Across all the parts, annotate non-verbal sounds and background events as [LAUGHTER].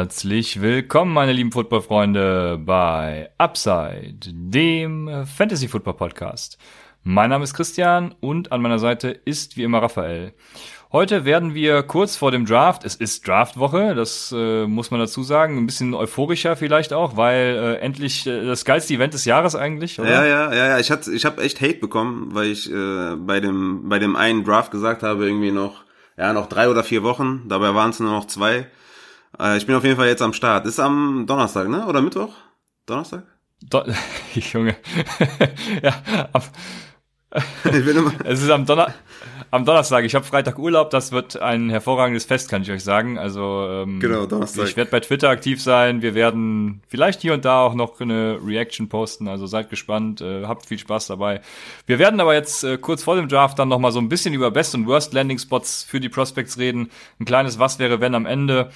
Herzlich willkommen, meine lieben Footballfreunde, bei Upside, dem Fantasy Football Podcast. Mein Name ist Christian und an meiner Seite ist wie immer Raphael. Heute werden wir kurz vor dem Draft, es ist Draftwoche, das äh, muss man dazu sagen, ein bisschen euphorischer vielleicht auch, weil äh, endlich äh, das geilste Event des Jahres eigentlich, oder? Ja, ja, ja, ja, ich ich habe echt Hate bekommen, weil ich äh, bei dem bei dem einen Draft gesagt habe, irgendwie noch ja, noch drei oder vier Wochen, dabei waren es nur noch zwei. Äh, ich bin auf jeden Fall jetzt am Start. Ist am Donnerstag, ne? Oder Mittwoch? Donnerstag? Do [LAUGHS] Junge. [LAUGHS] ja, am [LAUGHS] es ist am, Donner am Donnerstag. Ich habe Freitag Urlaub. Das wird ein hervorragendes Fest, kann ich euch sagen. Also ähm, genau, Donnerstag. ich werde bei Twitter aktiv sein. Wir werden vielleicht hier und da auch noch eine Reaction posten. Also seid gespannt. Äh, habt viel Spaß dabei. Wir werden aber jetzt äh, kurz vor dem Draft dann noch mal so ein bisschen über Best und Worst Landing Spots für die Prospects reden. Ein kleines Was wäre wenn am Ende.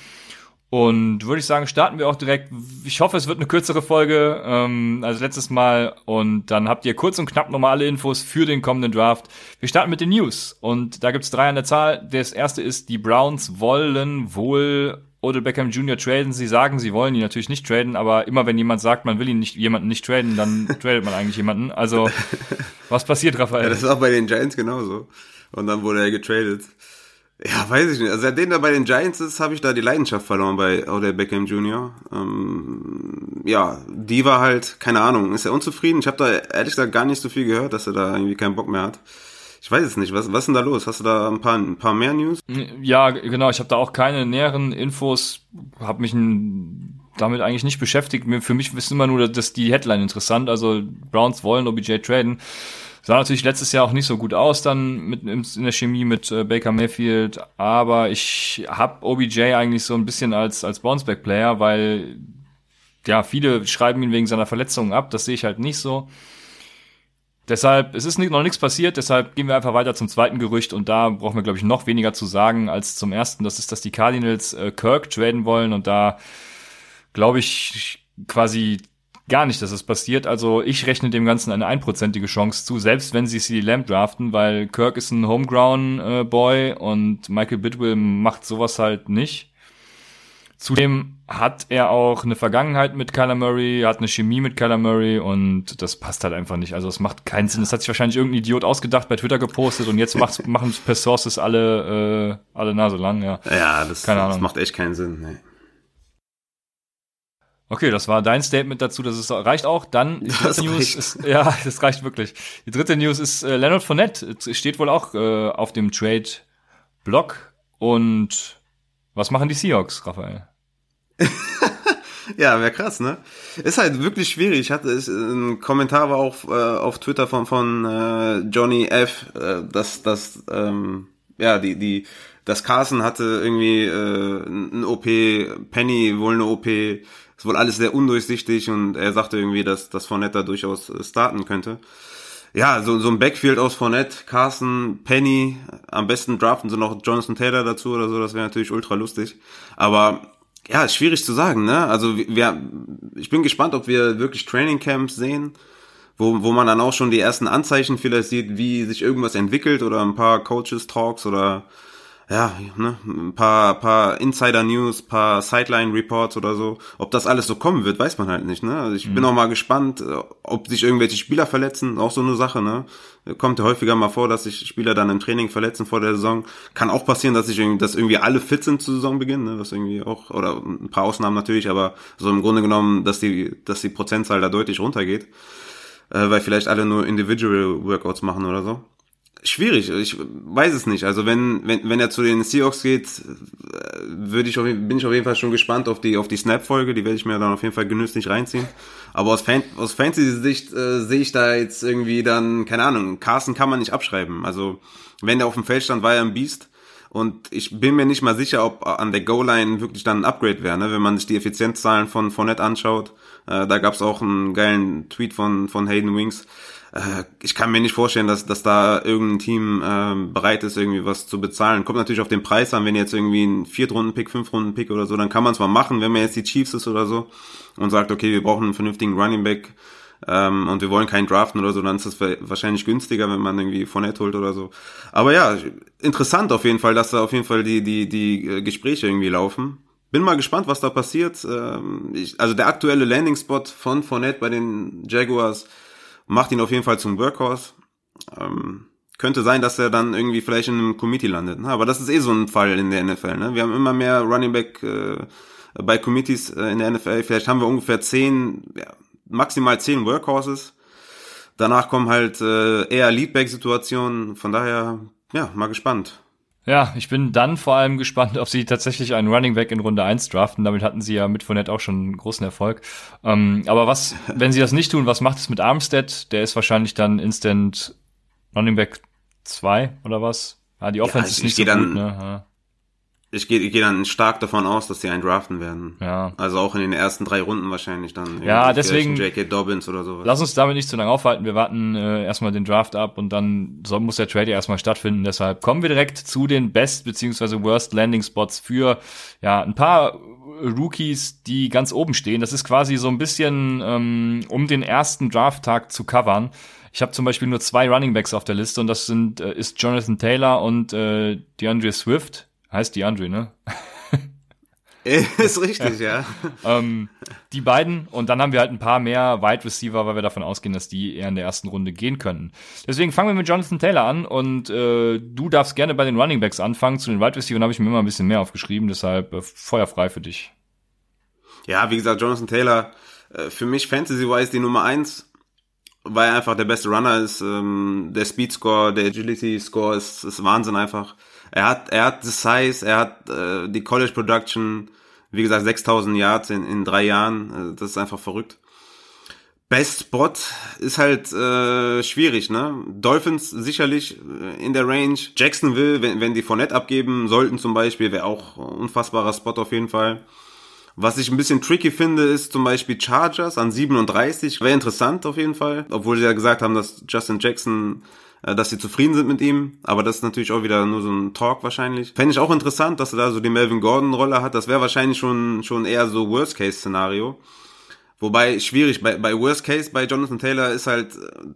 Und würde ich sagen, starten wir auch direkt. Ich hoffe, es wird eine kürzere Folge ähm, als letztes Mal. Und dann habt ihr kurz und knapp nochmal alle Infos für den kommenden Draft. Wir starten mit den News. Und da gibt's drei an der Zahl. Das erste ist, die Browns wollen wohl Odell Beckham Jr. traden. Sie sagen, sie wollen ihn natürlich nicht traden, aber immer wenn jemand sagt, man will ihn nicht, jemanden nicht traden, dann [LAUGHS] tradet man eigentlich jemanden. Also, was passiert, Raphael? Ja, das ist auch bei den Giants genauso. Und dann wurde er getradet. Ja, weiß ich nicht. Also seitdem er bei den Giants ist, habe ich da die Leidenschaft verloren bei Odell Beckham Jr. Ähm, ja, die war halt, keine Ahnung, ist er unzufrieden? Ich habe da ehrlich gesagt gar nicht so viel gehört, dass er da irgendwie keinen Bock mehr hat. Ich weiß es nicht. Was, was ist denn da los? Hast du da ein paar, ein paar mehr News? Ja, genau. Ich habe da auch keine näheren Infos. Habe mich damit eigentlich nicht beschäftigt. Für mich ist immer nur dass die Headline interessant. Also Browns wollen OBJ traden. Sah natürlich letztes Jahr auch nicht so gut aus dann mit in der Chemie mit äh, Baker Mayfield, aber ich habe OBJ eigentlich so ein bisschen als als Bounceback Player, weil ja, viele schreiben ihn wegen seiner Verletzungen ab, das sehe ich halt nicht so. Deshalb, es ist noch nichts passiert, deshalb gehen wir einfach weiter zum zweiten Gerücht und da brauchen wir, glaube ich, noch weniger zu sagen als zum ersten. Das ist, dass die Cardinals äh, Kirk traden wollen und da, glaube ich, quasi gar nicht, dass es passiert. Also ich rechne dem Ganzen eine einprozentige Chance zu, selbst wenn sie CD Lamb draften, weil Kirk ist ein Homegrown-Boy äh, und Michael Bidwill macht sowas halt nicht. Zudem hat er auch eine Vergangenheit mit Kyler Murray, hat eine Chemie mit Kyler Murray und das passt halt einfach nicht. Also es macht keinen Sinn. Das hat sich wahrscheinlich irgendein Idiot ausgedacht, bei Twitter gepostet und jetzt [LAUGHS] machen per Sources alle, äh, alle Nase lang, ja. Ja, das, das macht echt keinen Sinn. Nee. Okay, das war dein Statement dazu, dass es reicht auch. Dann die dritte News reicht. ist [LAUGHS] ja, das reicht wirklich. Die dritte News ist äh, Leonard Fournette es steht wohl auch äh, auf dem Trade Block und was machen die Seahawks, Raphael? [LAUGHS] ja, wäre krass, ne? Ist halt wirklich schwierig. Ich hatte es, ein Kommentar war auch äh, auf Twitter von von äh, Johnny F, äh, dass dass ähm, ja die die das Carson hatte irgendwie äh, ein OP, Penny wohl eine OP wohl alles sehr undurchsichtig und er sagte irgendwie, dass, dass Fournette durchaus äh, starten könnte. Ja, so, so ein Backfield aus Fournette, Carson, Penny, am besten draften sie noch Jonathan Taylor dazu oder so, das wäre natürlich ultra lustig. Aber ja, ist schwierig zu sagen, ne? Also wir, ich bin gespannt, ob wir wirklich Training Camps sehen, wo, wo man dann auch schon die ersten Anzeichen vielleicht sieht, wie sich irgendwas entwickelt oder ein paar Coaches Talks oder ja, ne, ein paar, paar Insider-News, paar Sideline-Reports oder so. Ob das alles so kommen wird, weiß man halt nicht. Ne? Also ich mhm. bin auch mal gespannt, äh, ob sich irgendwelche Spieler verletzen, auch so eine Sache. Ne? Kommt ja häufiger mal vor, dass sich Spieler dann im Training verletzen vor der Saison. Kann auch passieren, dass sich irgendwie, dass irgendwie alle fit sind zu Saisonbeginn, ne? was irgendwie auch, oder ein paar Ausnahmen natürlich, aber so im Grunde genommen, dass die, dass die Prozentzahl da deutlich runtergeht. Äh, weil vielleicht alle nur Individual Workouts machen oder so schwierig. Ich weiß es nicht. Also wenn, wenn, wenn er zu den Seahawks geht, würde ich auf, bin ich auf jeden Fall schon gespannt auf die, auf die Snap-Folge. Die werde ich mir dann auf jeden Fall genüsslich reinziehen. Aber aus, Fan, aus Fantasy-Sicht äh, sehe ich da jetzt irgendwie dann, keine Ahnung, Carsten kann man nicht abschreiben. Also wenn der auf dem Feld stand, war er ein Biest. Und ich bin mir nicht mal sicher, ob an der Goal-Line wirklich dann ein Upgrade wäre, ne? wenn man sich die Effizienzzahlen von Fournette anschaut. Äh, da gab es auch einen geilen Tweet von, von Hayden Wings äh, ich kann mir nicht vorstellen, dass, dass da irgendein Team äh, bereit ist, irgendwie was zu bezahlen. Kommt natürlich auf den Preis an, wenn jetzt irgendwie ein Viertrunden-Pick, Fünfrunden-Pick oder so, dann kann man es mal machen, wenn man jetzt die Chiefs ist oder so und sagt, okay, wir brauchen einen vernünftigen Running Back ähm, und wir wollen keinen draften oder so, dann ist das wahrscheinlich günstiger, wenn man irgendwie Net holt oder so. Aber ja, interessant auf jeden Fall, dass da auf jeden Fall die, die, die äh, Gespräche irgendwie laufen bin mal gespannt, was da passiert. Ähm, ich, also der aktuelle Landing-Spot von Fournette bei den Jaguars macht ihn auf jeden Fall zum Workhorse. Ähm, könnte sein, dass er dann irgendwie vielleicht in einem Committee landet. Ne? Aber das ist eh so ein Fall in der NFL. Ne? Wir haben immer mehr Running Back äh, bei Committees äh, in der NFL. Vielleicht haben wir ungefähr zehn, ja, maximal zehn Workhorses. Danach kommen halt äh, eher Leadback-Situationen. Von daher, ja, mal gespannt. Ja, ich bin dann vor allem gespannt, ob sie tatsächlich einen Running Back in Runde 1 draften. Damit hatten sie ja mit Fournette auch schon großen Erfolg. Ähm, aber was, wenn sie das nicht tun, was macht es mit Armstead? Der ist wahrscheinlich dann instant Running Back 2 oder was? Ah, die Offense ja, ist nicht so dann, gut, ne? Ja. Ich gehe ich geh dann stark davon aus, dass sie einen draften werden. Ja. Also auch in den ersten drei Runden wahrscheinlich dann. Ja, deswegen. J.K. Dobbins oder sowas. Lass uns damit nicht zu lange aufhalten. Wir warten äh, erstmal den Draft ab und dann soll, muss der Trade ja erstmal stattfinden. Deshalb kommen wir direkt zu den Best beziehungsweise Worst Landing Spots für ja ein paar Rookies, die ganz oben stehen. Das ist quasi so ein bisschen, ähm, um den ersten Draft-Tag zu covern. Ich habe zum Beispiel nur zwei Running Backs auf der Liste und das sind äh, ist Jonathan Taylor und äh, DeAndre Swift. Heißt DeAndre, ne? [LAUGHS] ist richtig, ja. [LAUGHS] ähm, die beiden und dann haben wir halt ein paar mehr Wide Receiver, weil wir davon ausgehen, dass die eher in der ersten Runde gehen könnten. Deswegen fangen wir mit Jonathan Taylor an und äh, du darfst gerne bei den Running Backs anfangen. Zu den Wide Receivers habe ich mir immer ein bisschen mehr aufgeschrieben, deshalb äh, feuerfrei für dich. Ja, wie gesagt, Jonathan Taylor, äh, für mich Fantasy-wise die Nummer eins weil er einfach der beste Runner ist. Ähm, der Speed Score, der Agility Score ist, ist Wahnsinn einfach. Er hat, er hat das Size, er hat äh, die College Production, wie gesagt, 6000 Yards in, in drei Jahren. Äh, das ist einfach verrückt. Best Spot ist halt äh, schwierig, ne? Dolphins sicherlich äh, in der Range. Jacksonville, wenn, wenn die Fournette abgeben sollten zum Beispiel, wäre auch unfassbarer Spot auf jeden Fall. Was ich ein bisschen tricky finde, ist zum Beispiel Chargers an 37. Wäre interessant auf jeden Fall. Obwohl sie ja gesagt haben, dass Justin Jackson dass sie zufrieden sind mit ihm, aber das ist natürlich auch wieder nur so ein Talk wahrscheinlich. Fände ich auch interessant, dass er da so die Melvin Gordon-Rolle hat. Das wäre wahrscheinlich schon, schon eher so Worst-Case-Szenario. Wobei schwierig, bei, bei Worst Case bei Jonathan Taylor ist halt,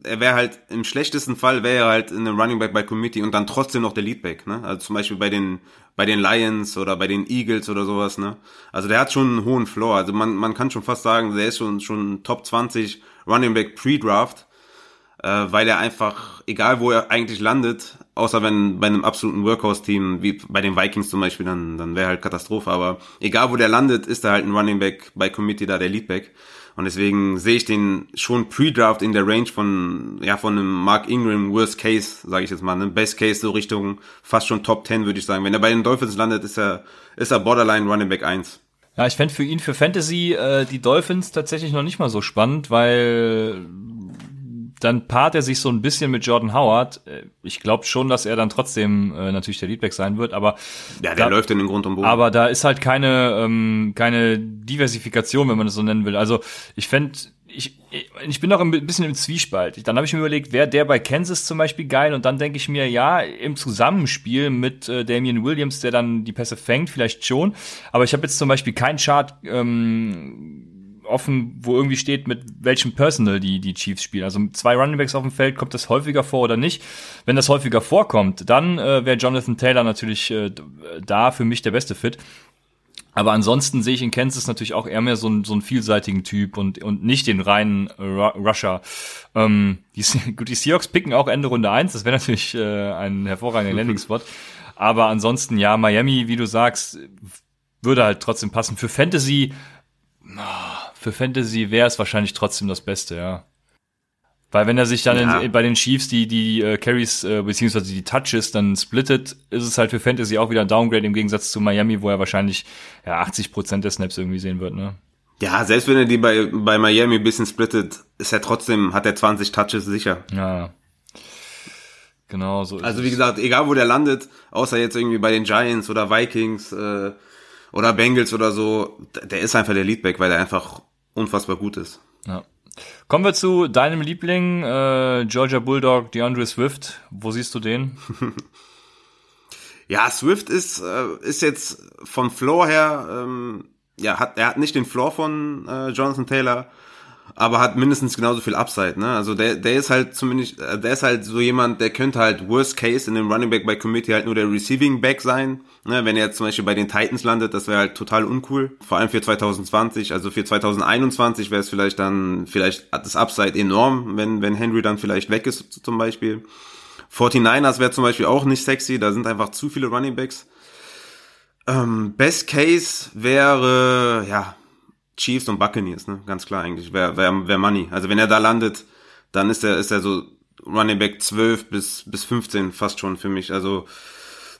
er wäre halt im schlechtesten Fall wäre er halt in einem Running Back bei Committee und dann trotzdem noch der Leadback, ne? Also zum Beispiel bei den bei den Lions oder bei den Eagles oder sowas, ne? Also der hat schon einen hohen Floor. Also man, man kann schon fast sagen, der ist schon schon Top 20 Running Back Pre-Draft äh, weil er einfach, egal wo er eigentlich landet, außer wenn bei einem absoluten Workhouse-Team, wie bei den Vikings zum Beispiel, dann, dann wäre halt Katastrophe, aber egal wo der landet, ist er halt ein Running Back bei Committee da der Leadback. Und deswegen sehe ich den schon Pre-Draft in der Range von, ja, von einem Mark Ingram Worst Case, sage ich jetzt mal, ne? Best Case so Richtung fast schon Top 10, würde ich sagen. Wenn er bei den Dolphins landet, ist er, ist er Borderline Running Back 1. Ja, ich fände für ihn für Fantasy äh, die Dolphins tatsächlich noch nicht mal so spannend, weil dann paart er sich so ein bisschen mit Jordan Howard. Äh, ich glaube schon, dass er dann trotzdem äh, natürlich der Leadback sein wird, aber ja, der da, läuft in den Grund und Boden. Aber da ist halt keine ähm, keine Diversifikation, wenn man das so nennen will. Also ich fände ich, ich bin noch ein bisschen im Zwiespalt. Dann habe ich mir überlegt, wäre der bei Kansas zum Beispiel geil und dann denke ich mir, ja, im Zusammenspiel mit äh, Damian Williams, der dann die Pässe fängt, vielleicht schon. Aber ich habe jetzt zum Beispiel keinen Chart ähm, offen, wo irgendwie steht, mit welchem Personal die, die Chiefs spielen. Also zwei Runningbacks auf dem Feld, kommt das häufiger vor oder nicht? Wenn das häufiger vorkommt, dann äh, wäre Jonathan Taylor natürlich äh, da für mich der beste Fit. Aber ansonsten sehe ich in Kansas natürlich auch eher mehr so, einen, so einen vielseitigen Typ und, und nicht den reinen Ru Rusher. Ähm, die, [LAUGHS] gut, die Seahawks picken auch Ende Runde eins. das wäre natürlich äh, ein hervorragender [LAUGHS] Landing-Spot. Aber ansonsten, ja, Miami, wie du sagst, würde halt trotzdem passen. Für Fantasy, oh, für Fantasy wäre es wahrscheinlich trotzdem das Beste, ja. Weil wenn er sich dann ja. in, bei den Chiefs die, die äh, Carries äh, beziehungsweise die Touches dann splittet, ist es halt für Fantasy auch wieder ein Downgrade im Gegensatz zu Miami, wo er wahrscheinlich ja 80 Prozent der Snaps irgendwie sehen wird, ne? Ja, selbst wenn er die bei, bei Miami ein bisschen splittet, ist er trotzdem, hat er 20 Touches sicher. Ja. Genau, so ist Also wie gesagt, egal wo der landet, außer jetzt irgendwie bei den Giants oder Vikings äh, oder Bengals oder so, der ist einfach der Leadback, weil er einfach unfassbar gut ist. Ja. Kommen wir zu deinem Liebling, äh, Georgia Bulldog, DeAndre Swift. Wo siehst du den? [LAUGHS] ja, Swift ist, äh, ist jetzt vom Floor her, ähm, ja, hat, er hat nicht den Floor von äh, Jonathan Taylor, aber hat mindestens genauso viel Upside, ne? Also der, der ist halt zumindest, äh, der ist halt so jemand, der könnte halt Worst Case in dem Running Back bei Committee halt nur der Receiving Back sein, ne? Wenn er jetzt zum Beispiel bei den Titans landet, das wäre halt total uncool. Vor allem für 2020, also für 2021 wäre es vielleicht dann, vielleicht hat das Upside enorm, wenn, wenn Henry dann vielleicht weg ist zum Beispiel. 49ers wäre zum Beispiel auch nicht sexy, da sind einfach zu viele Running Backs. Ähm, Best Case wäre, ja, Chiefs und Buccaneers, ne? Ganz klar eigentlich. Wäre wär, wär Money. Also wenn er da landet, dann ist er, ist er so Running Back 12 bis, bis 15 fast schon für mich. Also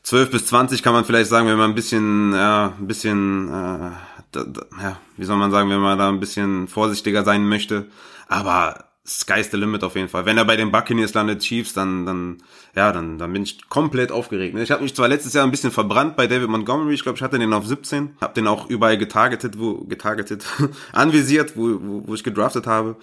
12 bis 20 kann man vielleicht sagen, wenn man ein bisschen, ja, ein bisschen, äh, da, da, ja, wie soll man sagen, wenn man da ein bisschen vorsichtiger sein möchte. Aber sky's the limit auf jeden Fall. Wenn er bei den Buccaneers landet, Chiefs, dann, dann, ja, dann, dann bin ich komplett aufgeregt. Ne? Ich habe mich zwar letztes Jahr ein bisschen verbrannt bei David Montgomery, ich glaube, ich hatte den auf 17, habe den auch überall getargetet, wo, getargetet, [LAUGHS] anvisiert, wo, wo, wo ich gedraftet habe.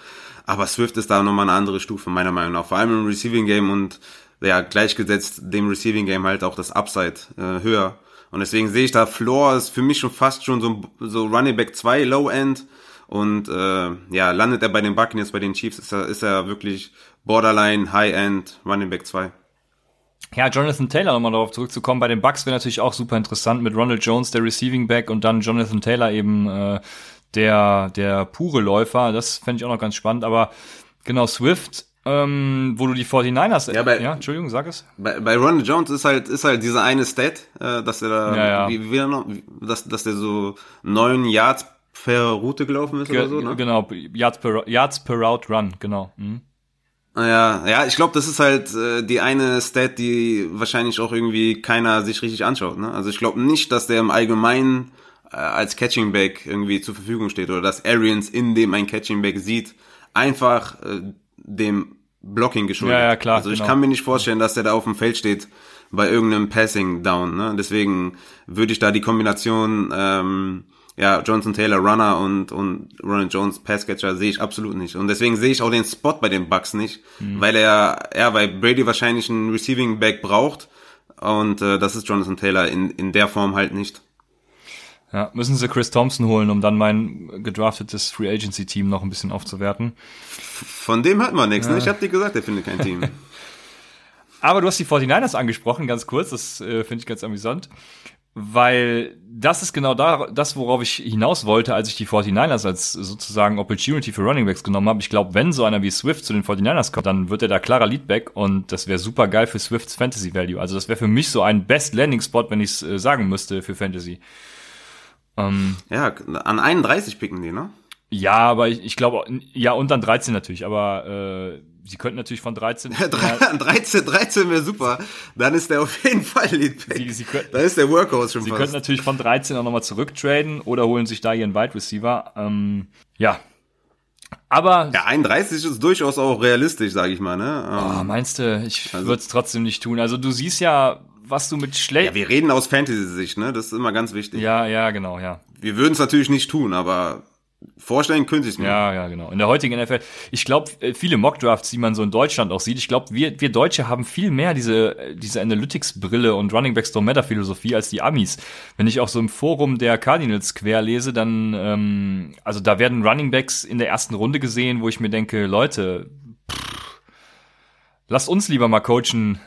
Aber Swift ist da nochmal eine andere Stufe, meiner Meinung nach. Vor allem im Receiving Game und ja, gleichgesetzt dem Receiving Game halt auch das Upside äh, höher. Und deswegen sehe ich da, Floor ist für mich schon fast schon so, so Running Back 2, Low End und äh, ja, landet er bei den Buccaneers, bei den Chiefs, ist er, ist er wirklich Borderline, High-End, Running Back 2. Ja, Jonathan Taylor, nochmal darauf zurückzukommen, bei den Bucks wäre natürlich auch super interessant mit Ronald Jones, der Receiving Back und dann Jonathan Taylor eben äh, der, der pure Läufer. Das fände ich auch noch ganz spannend. Aber genau, Swift, ähm, wo du die 49ers. Ja, bei, ja Entschuldigung, sag es. Bei, bei Ronald Jones ist halt, ist halt dieser eine Stat, äh, dass er da, ja, ja. wie, wie noch, dass, dass der so neun Yards per Route gelaufen ist Ge oder so, ne? Genau, Yards per, Yards per Route Run, genau. Mhm. Ja, ja, ich glaube, das ist halt äh, die eine Stat, die wahrscheinlich auch irgendwie keiner sich richtig anschaut. Ne? Also ich glaube nicht, dass der im Allgemeinen äh, als Catching Back irgendwie zur Verfügung steht oder dass Arians in dem ein Catching Back sieht, einfach äh, dem Blocking geschuldet. Ja, ja, klar. Also ich genau. kann mir nicht vorstellen, dass der da auf dem Feld steht bei irgendeinem Passing Down. Ne? Deswegen würde ich da die Kombination ähm, ja, Johnson Taylor Runner und, und Ronald Jones Passcatcher sehe ich absolut nicht. Und deswegen sehe ich auch den Spot bei den Bucks nicht, mhm. weil er, ja, weil Brady wahrscheinlich einen Receiving Back braucht und äh, das ist Jonathan Taylor in, in der Form halt nicht. Ja, müssen sie Chris Thompson holen, um dann mein gedraftetes Free Agency Team noch ein bisschen aufzuwerten. Von dem hört man nichts, ja. ne? Ich habe dir gesagt, er findet kein Team. [LAUGHS] Aber du hast die 49ers angesprochen, ganz kurz, das äh, finde ich ganz amüsant weil das ist genau da, das, worauf ich hinaus wollte, als ich die 49ers als sozusagen Opportunity für Running Backs genommen habe. Ich glaube, wenn so einer wie Swift zu den 49ers kommt, dann wird er da klarer Leadback und das wäre super geil für Swifts Fantasy Value. Also das wäre für mich so ein Best Landing Spot, wenn ich es äh, sagen müsste für Fantasy. Ähm, ja, an 31 picken die, ne? Ja, aber ich, ich glaube, ja, und dann 13 natürlich, aber äh, sie könnten natürlich von 13. Ja, 13, 13 wäre super. Dann ist der auf jeden Fall Leadback. Sie, sie können, Dann ist der Workhorse schon Sie fast. könnten natürlich von 13 auch nochmal zurücktraden oder holen sich da ihren Wide Receiver. Ähm, ja. Aber. Ja, 31 ist durchaus auch realistisch, sage ich mal, ne? Oh, meinst du, ich also, würde es trotzdem nicht tun. Also du siehst ja, was du mit schlecht. Ja, wir reden aus Fantasy-Sicht, ne? Das ist immer ganz wichtig. Ja, ja, genau, ja. Wir würden es natürlich nicht tun, aber Vorstellen könnte ich mir. Ja, ja, genau. In der heutigen NFL, ich glaube, äh, viele Mockdrafts, die man so in Deutschland auch sieht, ich glaube, wir, wir Deutsche haben viel mehr diese, äh, diese Analytics-Brille und Running Backs Don't Matter Philosophie als die Amis. Wenn ich auch so im Forum der Cardinals quer lese, dann, ähm, also da werden Running Backs in der ersten Runde gesehen, wo ich mir denke, Leute, pff, lasst uns lieber mal coachen,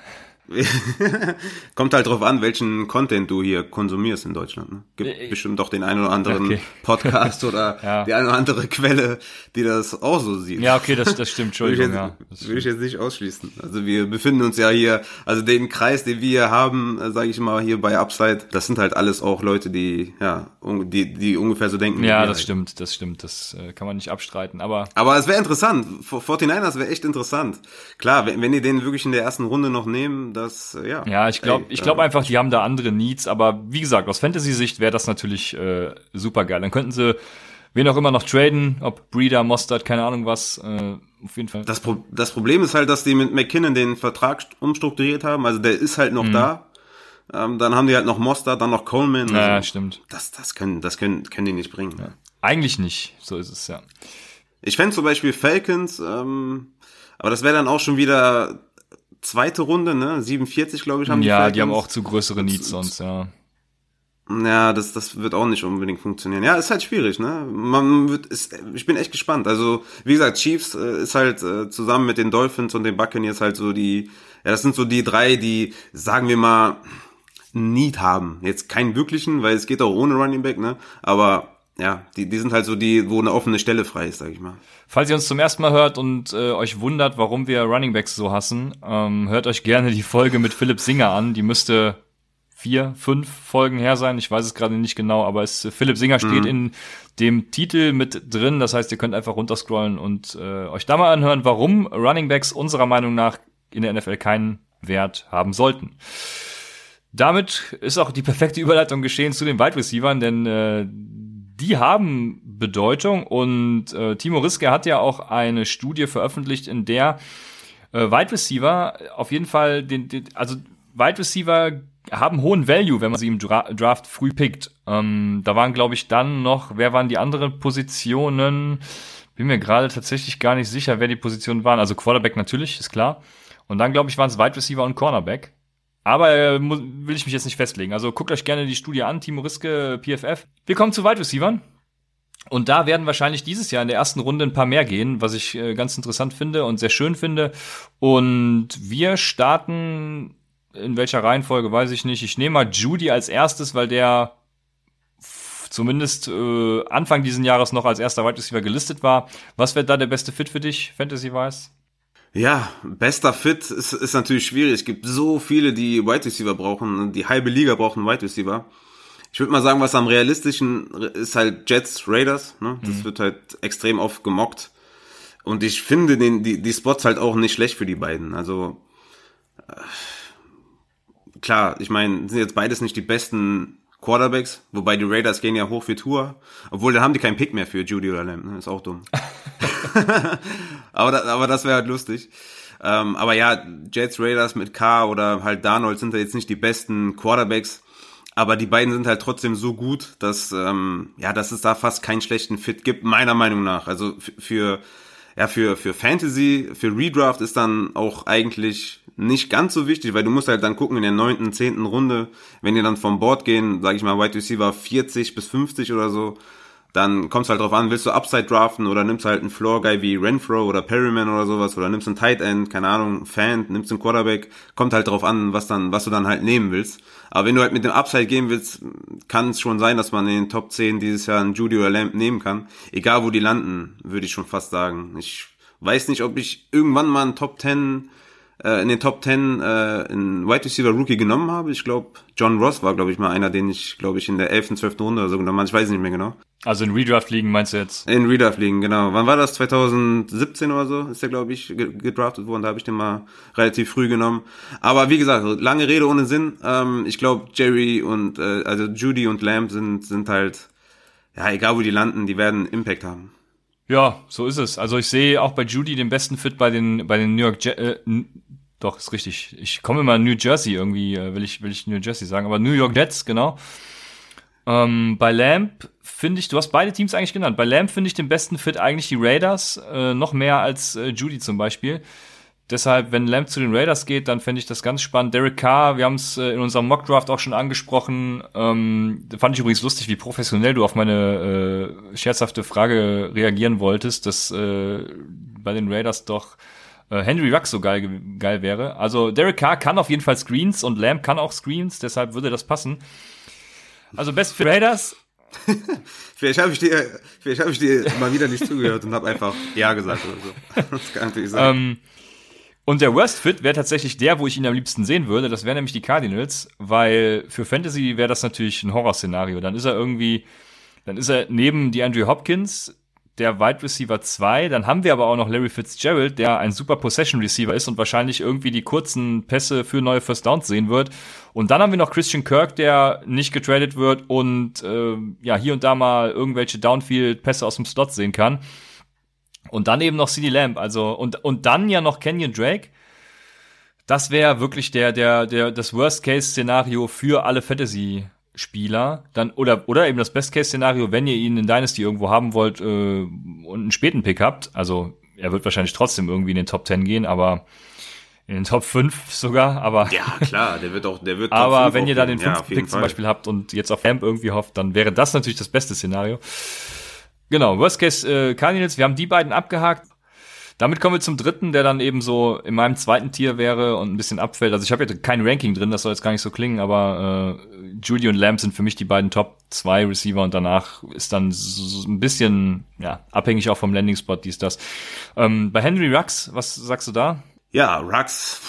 [LAUGHS] Kommt halt drauf an, welchen Content du hier konsumierst in Deutschland. Ne? Gibt ich, bestimmt doch den einen oder anderen okay. [LAUGHS] Podcast oder [LAUGHS] ja. die eine oder andere Quelle, die das auch so sieht. Ja, okay, das, das stimmt, Entschuldigung. Würde ich, jetzt, ja, würde ich jetzt nicht ausschließen. Also wir befinden uns ja hier, also den Kreis, den wir haben, äh, sage ich mal, hier bei Upside, das sind halt alles auch Leute, die, ja, die, die ungefähr so denken. Ja, das halt. stimmt, das stimmt, das äh, kann man nicht abstreiten, aber... Aber es wäre interessant, 49ers wäre echt interessant. Klar, wenn, wenn die den wirklich in der ersten Runde noch nehmen, das, äh, ja. Ja, ich glaube, ich glaube äh, einfach, die haben da andere Needs, aber wie gesagt, aus Fantasy-Sicht wäre das natürlich äh, super geil. Dann könnten sie wen auch immer noch traden, ob Breeder, Mostert, keine Ahnung was, äh, auf jeden Fall. Das, Pro das Problem ist halt, dass die mit McKinnon den Vertrag umstrukturiert haben, also der ist halt noch mhm. da. Ähm, dann haben die halt noch Mostert, dann noch Coleman. Also ja, stimmt. Das, das können, das können, können die nicht bringen. Ja. Eigentlich nicht, so ist es, ja. Ich fände zum Beispiel Falcons, ähm, aber das wäre dann auch schon wieder zweite Runde, ne? 47, glaube ich, haben die Ja, Falcons. die haben auch zu größere Needs sonst, ja. Ja, das, das wird auch nicht unbedingt funktionieren. Ja, ist halt schwierig, ne? Man wird, ist, ich bin echt gespannt. Also, wie gesagt, Chiefs äh, ist halt äh, zusammen mit den Dolphins und den Buccaneers halt so die, ja, das sind so die drei, die, sagen wir mal, Need haben. Jetzt keinen wirklichen, weil es geht auch ohne Running Back, ne? Aber ja, die, die sind halt so die, wo eine offene Stelle frei ist, sag ich mal. Falls ihr uns zum ersten Mal hört und äh, euch wundert, warum wir Running Backs so hassen, ähm, hört euch gerne die Folge mit Philipp Singer an. Die müsste vier, fünf Folgen her sein. Ich weiß es gerade nicht genau, aber es, Philipp Singer steht mhm. in dem Titel mit drin. Das heißt, ihr könnt einfach runterscrollen und äh, euch da mal anhören, warum Running Backs unserer Meinung nach in der NFL keinen Wert haben sollten. Damit ist auch die perfekte Überleitung geschehen zu den Wide Receivers, denn äh, die haben Bedeutung und äh, Timo Riske hat ja auch eine Studie veröffentlicht, in der äh, Wide Receiver auf jeden Fall den, den also Wide Receiver haben hohen Value, wenn man sie im Dra Draft früh pickt. Ähm, da waren, glaube ich, dann noch, wer waren die anderen Positionen? Bin mir gerade tatsächlich gar nicht sicher, wer die Positionen waren. Also Quarterback natürlich, ist klar. Und dann, glaube ich, waren es Wide Receiver und Cornerback. Aber äh, will ich mich jetzt nicht festlegen. Also guckt euch gerne die Studie an, Timo Riske, PFF. Wir kommen zu Wide Receivern. Und da werden wahrscheinlich dieses Jahr in der ersten Runde ein paar mehr gehen, was ich äh, ganz interessant finde und sehr schön finde. Und wir starten in welcher Reihenfolge, weiß ich nicht. Ich nehme mal Judy als erstes, weil der zumindest äh, Anfang diesen Jahres noch als erster Wide Receiver gelistet war. Was wäre da der beste Fit für dich, Fantasy-wise? Ja, bester Fit ist, ist natürlich schwierig. Es gibt so viele, die Wide Receiver brauchen. Die halbe Liga brauchen Wide Receiver. Ich würde mal sagen, was am realistischen ist halt Jets, Raiders. Ne? Das mhm. wird halt extrem oft gemockt. Und ich finde den, die, die Spots halt auch nicht schlecht für die beiden. Also äh, klar, ich meine, sind jetzt beides nicht die besten Quarterbacks, wobei die Raiders gehen ja hoch für Tour, obwohl dann haben die keinen Pick mehr für Judy oder Lamb, ne? ist auch dumm. [LAUGHS] [LAUGHS] aber, da, aber das wäre halt lustig. Ähm, aber ja, Jets, Raiders mit K oder halt Darnold sind da jetzt nicht die besten Quarterbacks, aber die beiden sind halt trotzdem so gut, dass ähm, ja, dass es da fast keinen schlechten Fit gibt, meiner Meinung nach. Also für ja, für, für Fantasy, für Redraft ist dann auch eigentlich nicht ganz so wichtig, weil du musst halt dann gucken in der neunten, zehnten Runde, wenn die dann vom Board gehen, sage ich mal, Wide Receiver 40 bis 50 oder so, dann kommt es halt drauf an, willst du Upside draften oder nimmst halt einen Floor Guy wie Renfro oder Perryman oder sowas oder nimmst einen Tight End, keine Ahnung, Fan, nimmst einen Quarterback, kommt halt drauf an, was dann, was du dann halt nehmen willst. Aber wenn du halt mit dem Upside gehen willst, kann es schon sein, dass man in den Top 10 dieses Jahr einen Judy oder Lamp nehmen kann. Egal wo die landen, würde ich schon fast sagen. Ich weiß nicht, ob ich irgendwann mal einen Top 10 äh, in den Top 10 äh, einen Wide Receiver Rookie genommen habe. Ich glaube, John Ross war, glaube ich, mal einer, den ich, glaube ich, in der 11., 12. Runde oder so genommen habe. Ich weiß nicht mehr genau. Also in Redraft liegen meinst du jetzt? In Redraft liegen, genau. Wann war das? 2017 oder so ist der, glaube ich, gedraftet worden. Da habe ich den mal relativ früh genommen. Aber wie gesagt, lange Rede ohne Sinn. Ähm, ich glaube, Jerry und äh, also Judy und Lamb sind sind halt ja egal wo die landen, die werden Impact haben. Ja, so ist es. Also ich sehe auch bei Judy den besten Fit bei den bei den New York Je äh, doch ist richtig. Ich komme immer New Jersey irgendwie, äh, will ich will ich New Jersey sagen, aber New York Jets genau. Ähm, bei Lamp finde ich, du hast beide Teams eigentlich genannt. Bei Lamp finde ich den besten Fit eigentlich die Raiders, äh, noch mehr als äh, Judy zum Beispiel. Deshalb, wenn Lamp zu den Raiders geht, dann fände ich das ganz spannend. Derek Carr, wir haben es äh, in unserem Mockdraft auch schon angesprochen. Ähm, fand ich übrigens lustig, wie professionell du auf meine äh, scherzhafte Frage reagieren wolltest, dass äh, bei den Raiders doch äh, Henry Rux so geil, geil wäre. Also Derek Carr kann auf jeden Fall Screens und Lamp kann auch Screens, deshalb würde das passen. Also Best für Raiders. [LAUGHS] vielleicht habe ich dir, vielleicht habe ich dir mal wieder nicht zugehört und habe einfach ja gesagt oder so. Das kann natürlich sein. Ähm, und der Worst Fit wäre tatsächlich der, wo ich ihn am liebsten sehen würde. Das wären nämlich die Cardinals, weil für Fantasy wäre das natürlich ein Horrorszenario. Dann ist er irgendwie, dann ist er neben die Andrew Hopkins der Wide Receiver 2. Dann haben wir aber auch noch Larry Fitzgerald, der ein super Possession Receiver ist und wahrscheinlich irgendwie die kurzen Pässe für neue First Downs sehen wird. Und dann haben wir noch Christian Kirk, der nicht getradet wird und äh, ja hier und da mal irgendwelche Downfield-Pässe aus dem Slot sehen kann. Und dann eben noch CD Lamb, also und und dann ja noch Kenyon Drake. Das wäre wirklich der der der das Worst Case Szenario für alle Fantasy Spieler, dann oder oder eben das Best Case Szenario, wenn ihr ihn in Dynasty irgendwo haben wollt äh, und einen späten Pick habt, also er wird wahrscheinlich trotzdem irgendwie in den Top 10 gehen, aber in den Top 5 sogar, aber. Ja, klar, der wird auch, der wird [LAUGHS] Top Aber wenn ihr da den fünften ja, Pick zum Beispiel habt und jetzt auf Amp irgendwie hofft, dann wäre das natürlich das beste Szenario. Genau, Worst Case äh, Cardinals, wir haben die beiden abgehakt. Damit kommen wir zum dritten, der dann eben so in meinem zweiten Tier wäre und ein bisschen abfällt. Also ich habe jetzt kein Ranking drin, das soll jetzt gar nicht so klingen, aber äh, Judy und Lamb sind für mich die beiden Top 2 Receiver und danach ist dann so ein bisschen ja, abhängig auch vom Landing Spot, dies, das. Ähm, bei Henry Rux, was sagst du da? Ja, Rux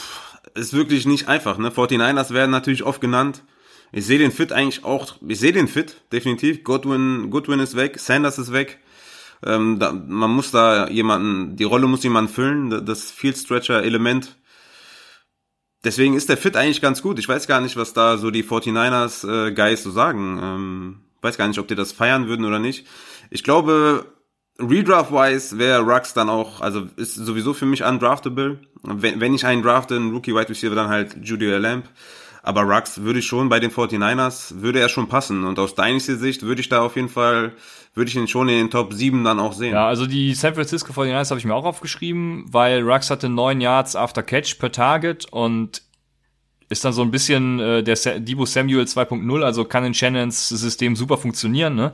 ist wirklich nicht einfach. Ne? 49ers werden natürlich oft genannt. Ich sehe den Fit eigentlich auch, ich sehe den Fit, definitiv. Goodwin, Goodwin ist weg, Sanders ist weg. Ähm, da, man muss da jemanden, die Rolle muss jemand füllen, das Field Stretcher Element. Deswegen ist der Fit eigentlich ganz gut. Ich weiß gar nicht, was da so die 49ers äh, Guys so sagen. Ähm, weiß gar nicht, ob die das feiern würden oder nicht. Ich glaube, Redraft-wise wäre Rux dann auch, also ist sowieso für mich undraftable. Wenn, wenn ich einen drafte, einen Rookie Wide Receiver, dann halt Judy Lamp. Aber Rux würde ich schon bei den 49ers, würde er schon passen. Und aus Dynasty Sicht würde ich da auf jeden Fall würde ich ihn schon in den Top 7 dann auch sehen. Ja, also die San Francisco 49ers habe ich mir auch aufgeschrieben, weil Rux hatte 9 Yards after Catch per Target und ist dann so ein bisschen äh, der Sa Debo Samuel 2.0, also kann in Shannons System super funktionieren, ne?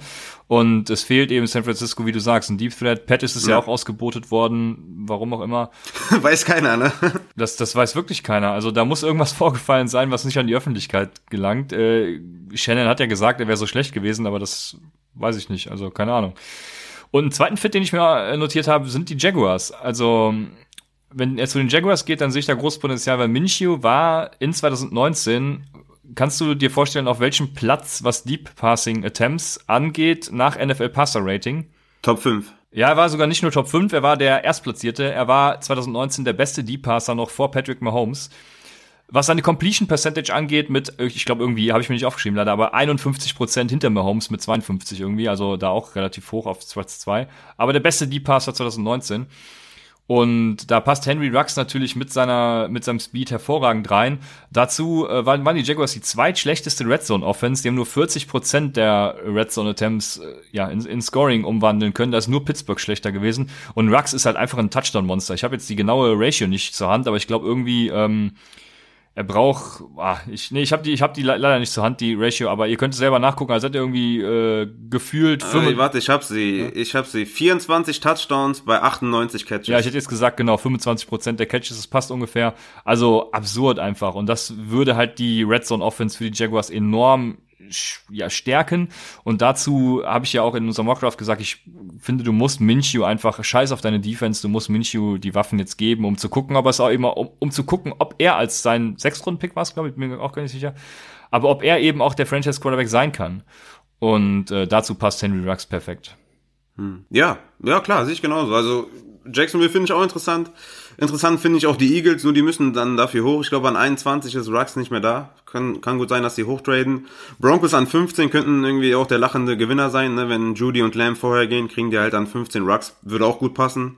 Und es fehlt eben San Francisco, wie du sagst, ein Deep Threat. Pettis ist ja. ja auch ausgebotet worden, warum auch immer. [LAUGHS] weiß keiner, ne? [LAUGHS] Das, das weiß wirklich keiner. Also da muss irgendwas [LAUGHS] vorgefallen sein, was nicht an die Öffentlichkeit gelangt. Äh, Shannon hat ja gesagt, er wäre so schlecht gewesen, aber das weiß ich nicht, also keine Ahnung. Und einen zweiten Fit, den ich mir äh, notiert habe, sind die Jaguars. Also wenn er zu den Jaguars geht, dann sehe ich da großes Potenzial, weil Minshew war in 2019 Kannst du dir vorstellen, auf welchem Platz, was Deep Passing Attempts angeht, nach NFL Passer Rating? Top 5. Ja, er war sogar nicht nur Top 5, er war der Erstplatzierte. Er war 2019 der beste Deep Passer noch vor Patrick Mahomes. Was seine Completion Percentage angeht, mit, ich glaube irgendwie, habe ich mir nicht aufgeschrieben leider, aber 51 Prozent hinter Mahomes mit 52 irgendwie, also da auch relativ hoch auf Platz 2. Aber der beste Deep Passer 2019. Und da passt Henry Rux natürlich mit seiner, mit seinem Speed hervorragend rein. Dazu äh, waren, waren die Jaguars die zweitschlechteste Red Zone Offense. Die haben nur 40 Prozent der Red Zone Attempts, äh, ja, in, in Scoring umwandeln können. Da ist nur Pittsburgh schlechter gewesen. Und Rux ist halt einfach ein Touchdown Monster. Ich habe jetzt die genaue Ratio nicht zur Hand, aber ich glaube irgendwie, ähm, er braucht, ah, ich, nee, ich habe die, ich habe die leider nicht zur Hand die Ratio, aber ihr könnt es selber nachgucken. Also hat er irgendwie äh, gefühlt. Äh, warte, ich habe sie, ja. ich habe sie 24 Touchdowns bei 98 Catches. Ja, ich hätte jetzt gesagt genau 25 Prozent der Catches, das passt ungefähr. Also absurd einfach und das würde halt die Red Zone Offense für die Jaguars enorm ja, stärken. Und dazu habe ich ja auch in unserem Mockdraft gesagt, ich finde, du musst Minshew einfach scheiß auf deine Defense, du musst Minshew die Waffen jetzt geben, um zu gucken, ob es auch immer, um, um zu gucken, ob er als sein Sechstrunden-Pick war, glaube ich, bin mir auch gar nicht sicher, aber ob er eben auch der Franchise-Quarterback sein kann. Und äh, dazu passt Henry Rux perfekt. Hm. Ja, ja klar, sehe ich genauso. Also Jacksonville finde ich auch interessant. Interessant finde ich auch die Eagles, nur die müssen dann dafür hoch. Ich glaube, an 21 ist Rux nicht mehr da. Kann, kann gut sein, dass sie hochtraden. Broncos an 15 könnten irgendwie auch der lachende Gewinner sein. Ne? Wenn Judy und Lamb vorher gehen, kriegen die halt an 15 Rux. Würde auch gut passen.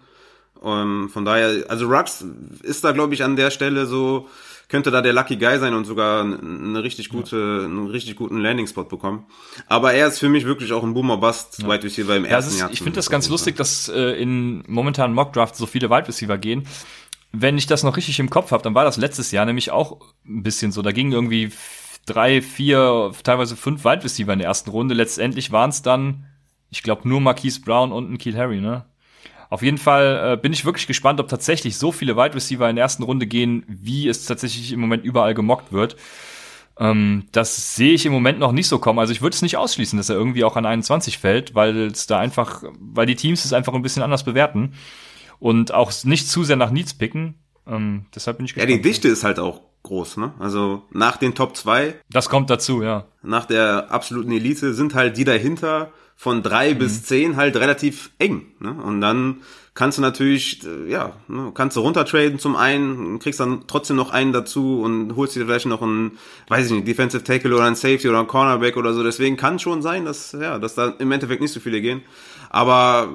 Ähm, von daher, also Rux ist da, glaube ich, an der Stelle so könnte da der Lucky Guy sein und sogar eine richtig gute, ja. einen richtig guten Landing-Spot bekommen. Aber er ist für mich wirklich auch ein Boomer Bust ja. Wide Receiver im ersten ist, Jahr. Ich finde das ganz lustig, dass äh, in momentanen Mock Draft so viele Wide Receiver gehen. Wenn ich das noch richtig im Kopf habe, dann war das letztes Jahr nämlich auch ein bisschen so. Da gingen irgendwie drei, vier, teilweise fünf Wide Receiver in der ersten Runde. Letztendlich waren es dann, ich glaube, nur Marquise Brown und ein Keel Harry, ne? Auf jeden Fall äh, bin ich wirklich gespannt, ob tatsächlich so viele Wide Receiver in der ersten Runde gehen, wie es tatsächlich im Moment überall gemockt wird. Ähm, das sehe ich im Moment noch nicht so kommen. Also ich würde es nicht ausschließen, dass er irgendwie auch an 21 fällt, weil es da einfach, weil die Teams es einfach ein bisschen anders bewerten und auch nicht zu sehr nach Needs picken. Ähm, deshalb bin ich gespannt. Ja, die Dichte ist halt auch groß, ne? Also nach den Top 2. Das kommt dazu, ja. Nach der absoluten Elite sind halt die dahinter von drei mhm. bis zehn halt relativ eng. Ne? Und dann kannst du natürlich, äh, ja, ne, kannst du runtertraden zum einen, kriegst dann trotzdem noch einen dazu und holst dir vielleicht noch einen, weiß ich nicht, Defensive Tackle oder einen Safety oder einen Cornerback oder so. Deswegen kann schon sein, dass, ja, dass da im Endeffekt nicht so viele gehen. Aber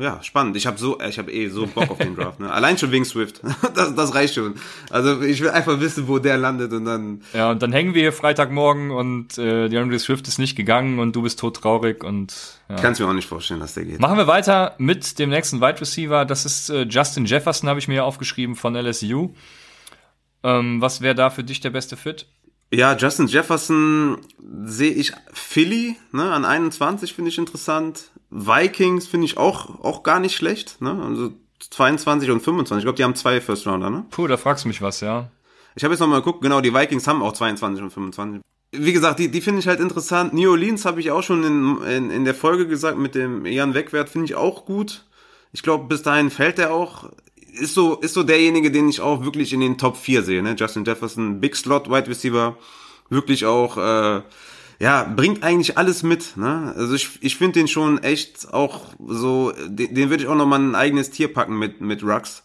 ja, spannend. Ich habe so, ich habe eh so Bock auf den Draft. Ne? Allein schon wegen Swift. [LAUGHS] Das, das reicht schon. Also ich will einfach wissen, wo der landet und dann. Ja, und dann hängen wir hier Freitagmorgen und äh, die Andre Swift ist nicht gegangen und du bist todtraurig und. Ja. Kannst mir auch nicht vorstellen, dass der geht. Machen wir weiter mit dem nächsten Wide Receiver. Das ist äh, Justin Jefferson, habe ich mir aufgeschrieben von LSU. Ähm, was wäre da für dich der beste Fit? Ja, Justin Jefferson sehe ich Philly, ne, an 21 finde ich interessant. Vikings finde ich auch, auch gar nicht schlecht, ne, also 22 und 25. Ich glaube, die haben zwei First Rounder, ne? Puh, da fragst du mich was, ja. Ich habe jetzt nochmal geguckt, genau, die Vikings haben auch 22 und 25. Wie gesagt, die, die finde ich halt interessant. New Orleans habe ich auch schon in, in, in der Folge gesagt, mit dem Jan Wegwert finde ich auch gut. Ich glaube, bis dahin fällt er auch ist so, ist so derjenige, den ich auch wirklich in den Top 4 sehe, ne? Justin Jefferson, Big Slot Wide Receiver, wirklich auch, äh, ja, bringt eigentlich alles mit, ne? Also ich, ich finde den schon echt auch so, den, den würde ich auch nochmal ein eigenes Tier packen mit, mit Rux.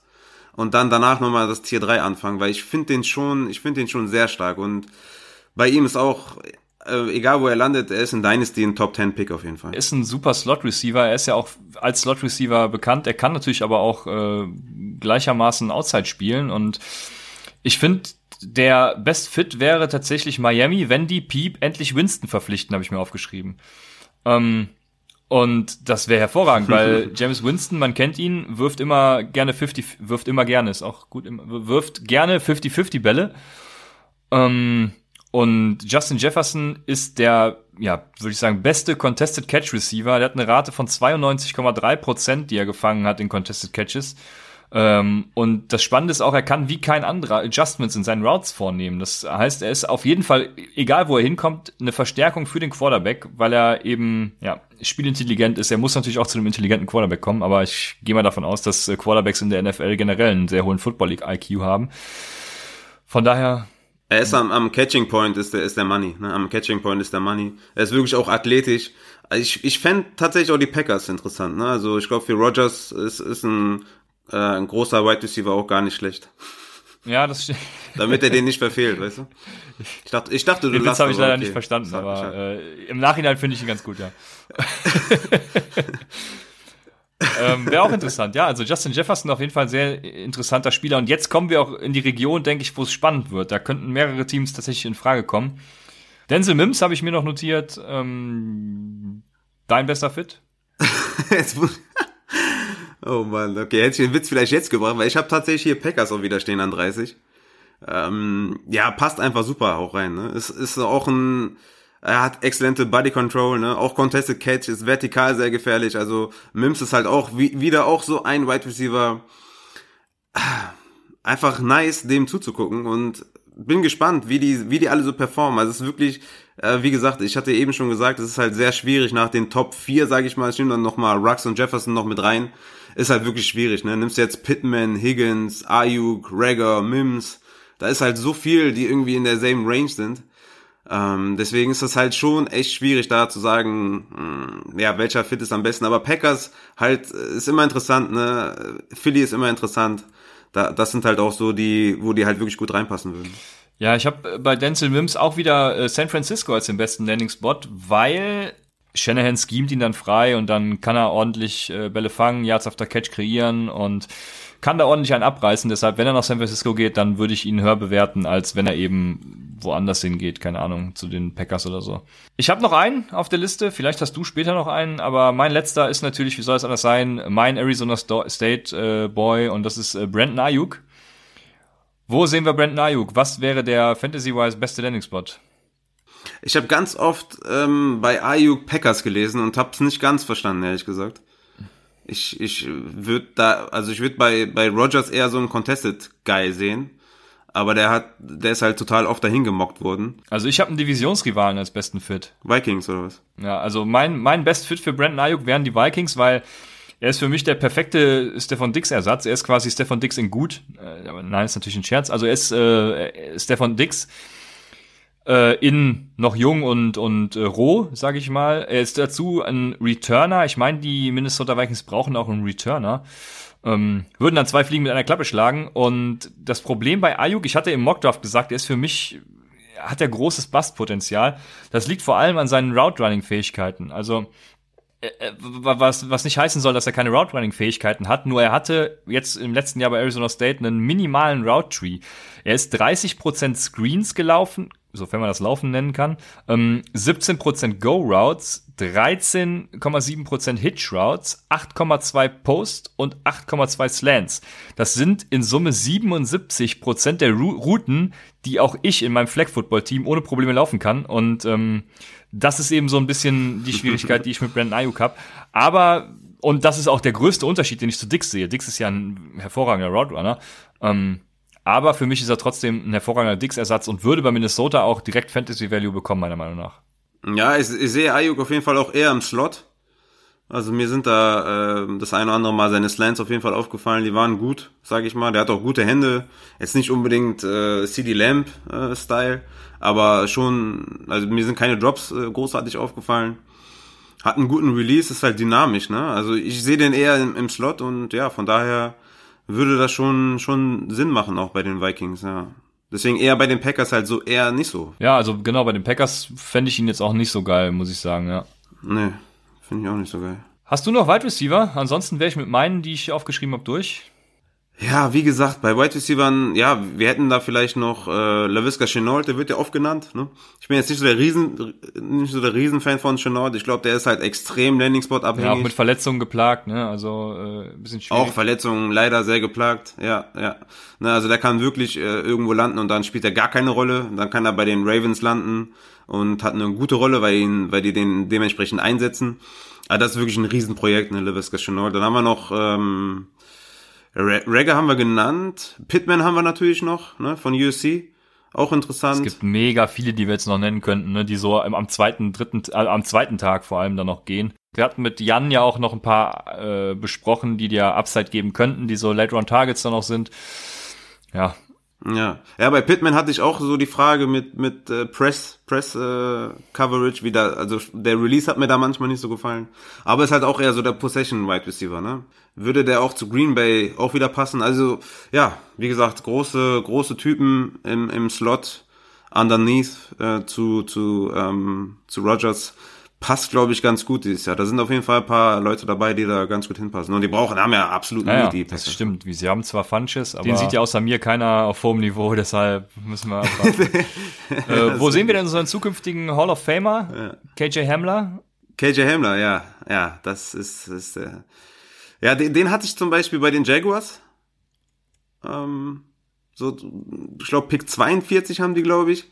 Und dann danach nochmal das Tier 3 anfangen, weil ich finde den schon, ich finde den schon sehr stark und bei ihm ist auch, äh, egal wo er landet, er ist in Dynasty ein Top 10 Pick auf jeden Fall. Er ist ein super Slot Receiver. Er ist ja auch als Slot Receiver bekannt. Er kann natürlich aber auch äh, gleichermaßen Outside spielen und ich finde, der Best Fit wäre tatsächlich Miami, wenn die Peep endlich Winston verpflichten, habe ich mir aufgeschrieben. Ähm, und das wäre hervorragend, weil [LAUGHS] James Winston, man kennt ihn, wirft immer gerne 50, wirft immer gerne, ist auch gut, wirft gerne 50-50 Bälle. Ähm, und Justin Jefferson ist der, ja, würde ich sagen, beste Contested Catch Receiver. Der hat eine Rate von 92,3 Prozent, die er gefangen hat in Contested Catches. Ähm, und das Spannende ist auch, er kann wie kein anderer Adjustments in seinen Routes vornehmen. Das heißt, er ist auf jeden Fall, egal wo er hinkommt, eine Verstärkung für den Quarterback, weil er eben, ja, spielintelligent ist. Er muss natürlich auch zu einem intelligenten Quarterback kommen, aber ich gehe mal davon aus, dass äh, Quarterbacks in der NFL generell einen sehr hohen Football League IQ haben. Von daher er ist am, am Catching Point ist der, ist der Money. Ne? Am Catching Point ist der Money. Er ist wirklich auch athletisch. Ich, ich fände tatsächlich auch die Packers interessant. Ne? Also ich glaube, für Rogers ist, ist ein, äh, ein großer Wide Receiver auch gar nicht schlecht. Ja, das stimmt. [LAUGHS] Damit er den nicht verfehlt, weißt du? Ich dachte, ich dachte du Das habe ich leider okay. nicht verstanden, aber äh, im Nachhinein finde ich ihn ganz gut, ja. [LAUGHS] ähm, Wäre auch interessant, ja. Also Justin Jefferson auf jeden Fall ein sehr interessanter Spieler. Und jetzt kommen wir auch in die Region, denke ich, wo es spannend wird. Da könnten mehrere Teams tatsächlich in Frage kommen. Denzel Mims habe ich mir noch notiert. Ähm, dein bester Fit? [LAUGHS] [LAUGHS] oh Mann, okay, hätte ich den Witz vielleicht jetzt gebracht, weil ich habe tatsächlich hier Packers auch wieder stehen an 30. Ähm, ja, passt einfach super auch rein. Ne? Es ist auch ein er hat exzellente Body Control, ne? Auch Contested Catch ist vertikal sehr gefährlich. Also Mims ist halt auch wie, wieder auch so ein Wide Receiver. Einfach nice, dem zuzugucken und bin gespannt, wie die, wie die alle so performen. Also es ist wirklich, äh, wie gesagt, ich hatte eben schon gesagt, es ist halt sehr schwierig nach den Top 4, sage ich mal, ich nehme dann nochmal Rux und Jefferson noch mit rein. Ist halt wirklich schwierig, ne? Nimmst jetzt Pittman, Higgins, Ayuk, Rager, Mims. Da ist halt so viel, die irgendwie in der same Range sind. Ähm, deswegen ist das halt schon echt schwierig, da zu sagen, mh, hm, ja, welcher Fit ist am besten. Aber Packers halt äh, ist immer interessant, ne? Philly ist immer interessant. Da, das sind halt auch so die, wo die halt wirklich gut reinpassen würden. Ja, ich habe bei Denzel Mims auch wieder äh, San Francisco als den besten Landing-Spot, weil Shanahan schemt ihn dann frei und dann kann er ordentlich äh, Bälle fangen, Yards after Catch kreieren und kann da ordentlich einen abreißen. Deshalb, wenn er nach San Francisco geht, dann würde ich ihn höher bewerten, als wenn er eben woanders hingeht, keine Ahnung, zu den Packers oder so. Ich habe noch einen auf der Liste, vielleicht hast du später noch einen, aber mein letzter ist natürlich, wie soll es anders sein, mein Arizona State äh, Boy und das ist äh, Brandon Ayuk. Wo sehen wir Brandon Ayuk? Was wäre der Fantasy-wise beste Landing-Spot? Ich habe ganz oft ähm, bei Ayuk Packers gelesen und habe es nicht ganz verstanden, ehrlich gesagt. Ich, ich würde da, also ich würde bei, bei Rogers eher so einen Contested Guy sehen. Aber der hat, der ist halt total oft dahin gemockt worden. Also ich habe einen Divisionsrivalen als besten Fit. Vikings oder was? Ja, also mein, mein Best Fit für Brandon Ayuk wären die Vikings, weil er ist für mich der perfekte Stefan Dix Ersatz. Er ist quasi Stefan Dix in gut. Äh, aber nein, ist natürlich ein Scherz. Also er ist äh, Stefan Dix äh, in noch jung und und äh, roh, sage ich mal. Er ist dazu ein Returner. Ich meine, die Minnesota Vikings brauchen auch einen Returner. Ähm, würden dann zwei Fliegen mit einer Klappe schlagen. Und das Problem bei Ayuk, ich hatte im Mockdraft gesagt, er ist für mich hat er großes Bastpotenzial. Das liegt vor allem an seinen Route Running Fähigkeiten. Also äh, äh, was, was nicht heißen soll, dass er keine Route Running Fähigkeiten hat, nur er hatte jetzt im letzten Jahr bei Arizona State einen minimalen Route Tree. Er ist 30% Screens gelaufen, sofern man das Laufen nennen kann. Ähm, 17% Go Routes, 13,7% Hitch Routes, 8,2 Post und 8,2 Slants. Das sind in Summe 77% der Routen, die auch ich in meinem Flag Football Team ohne Probleme laufen kann. Und ähm, das ist eben so ein bisschen die Schwierigkeit, die ich mit Brandon Ayuk habe. Aber und das ist auch der größte Unterschied, den ich zu Dix sehe. Dix ist ja ein hervorragender Roadrunner. Ähm, aber für mich ist er trotzdem ein hervorragender Dix-Ersatz und würde bei Minnesota auch direkt Fantasy Value bekommen, meiner Meinung nach. Ja, ich, ich sehe Ayuk auf jeden Fall auch eher im Slot. Also mir sind da äh, das eine oder andere Mal seine Slants auf jeden Fall aufgefallen. Die waren gut, sage ich mal. Der hat auch gute Hände. Jetzt nicht unbedingt äh, CD Lamp äh, Style, aber schon. Also mir sind keine Drops äh, großartig aufgefallen. Hat einen guten Release, ist halt dynamisch. Ne? Also ich sehe den eher im, im Slot und ja, von daher würde das schon, schon Sinn machen, auch bei den Vikings, ja. Deswegen eher bei den Packers halt so eher nicht so. Ja, also genau, bei den Packers fände ich ihn jetzt auch nicht so geil, muss ich sagen, ja. Nee, finde ich auch nicht so geil. Hast du noch Wide Receiver? Ansonsten wäre ich mit meinen, die ich aufgeschrieben habe, durch. Ja, wie gesagt, bei Wide Receivers, ja, wir hätten da vielleicht noch äh, LaVisca Chenault, der wird ja oft genannt. Ne? Ich bin jetzt nicht so der Riesen, nicht so der Riesenfan von Chenault. Ich glaube, der ist halt extrem Landing Spot abhängig. Ja, auch mit Verletzungen geplagt, ne? Also äh, ein bisschen schwierig. Auch Verletzungen leider sehr geplagt. Ja, ja. Ne, also der kann wirklich äh, irgendwo landen und dann spielt er gar keine Rolle. Dann kann er bei den Ravens landen und hat eine gute Rolle, weil ihn, weil die den dementsprechend einsetzen. Aber das ist wirklich ein Riesenprojekt, ne, LaVisca Chenault. Dann haben wir noch ähm, Reggae haben wir genannt. Pitman haben wir natürlich noch, ne, von USC. Auch interessant. Es gibt mega viele, die wir jetzt noch nennen könnten, ne, die so am zweiten, dritten, äh, am zweiten Tag vor allem dann noch gehen. Wir hatten mit Jan ja auch noch ein paar äh, besprochen, die dir Upside geben könnten, die so Late Round Targets dann noch sind. Ja, ja, ja, bei Pittman hatte ich auch so die Frage mit mit äh, Press Press äh, Coverage wieder. Also der Release hat mir da manchmal nicht so gefallen, aber ist halt auch eher so der Possession Wide Receiver, ne? Würde der auch zu Green Bay auch wieder passen? Also ja, wie gesagt, große große Typen im im Slot underneath äh, zu zu ähm, zu Rogers passt, glaube ich, ganz gut dieses Jahr. Da sind auf jeden Fall ein paar Leute dabei, die da ganz gut hinpassen. Und die brauchen, haben ja absolut naja, nie die Das stimmt. Sie haben zwar Funches, aber den sieht ja außer mir keiner auf hohem Niveau, [LAUGHS] deshalb müssen wir [LAUGHS] äh, Wo sehen wir denn unseren zukünftigen Hall of Famer? Ja. KJ Hamler? KJ Hamler, ja. Ja, das ist, ist äh, ja, den, den hatte ich zum Beispiel bei den Jaguars. Ähm, so, ich glaube, Pick 42 haben die, glaube ich.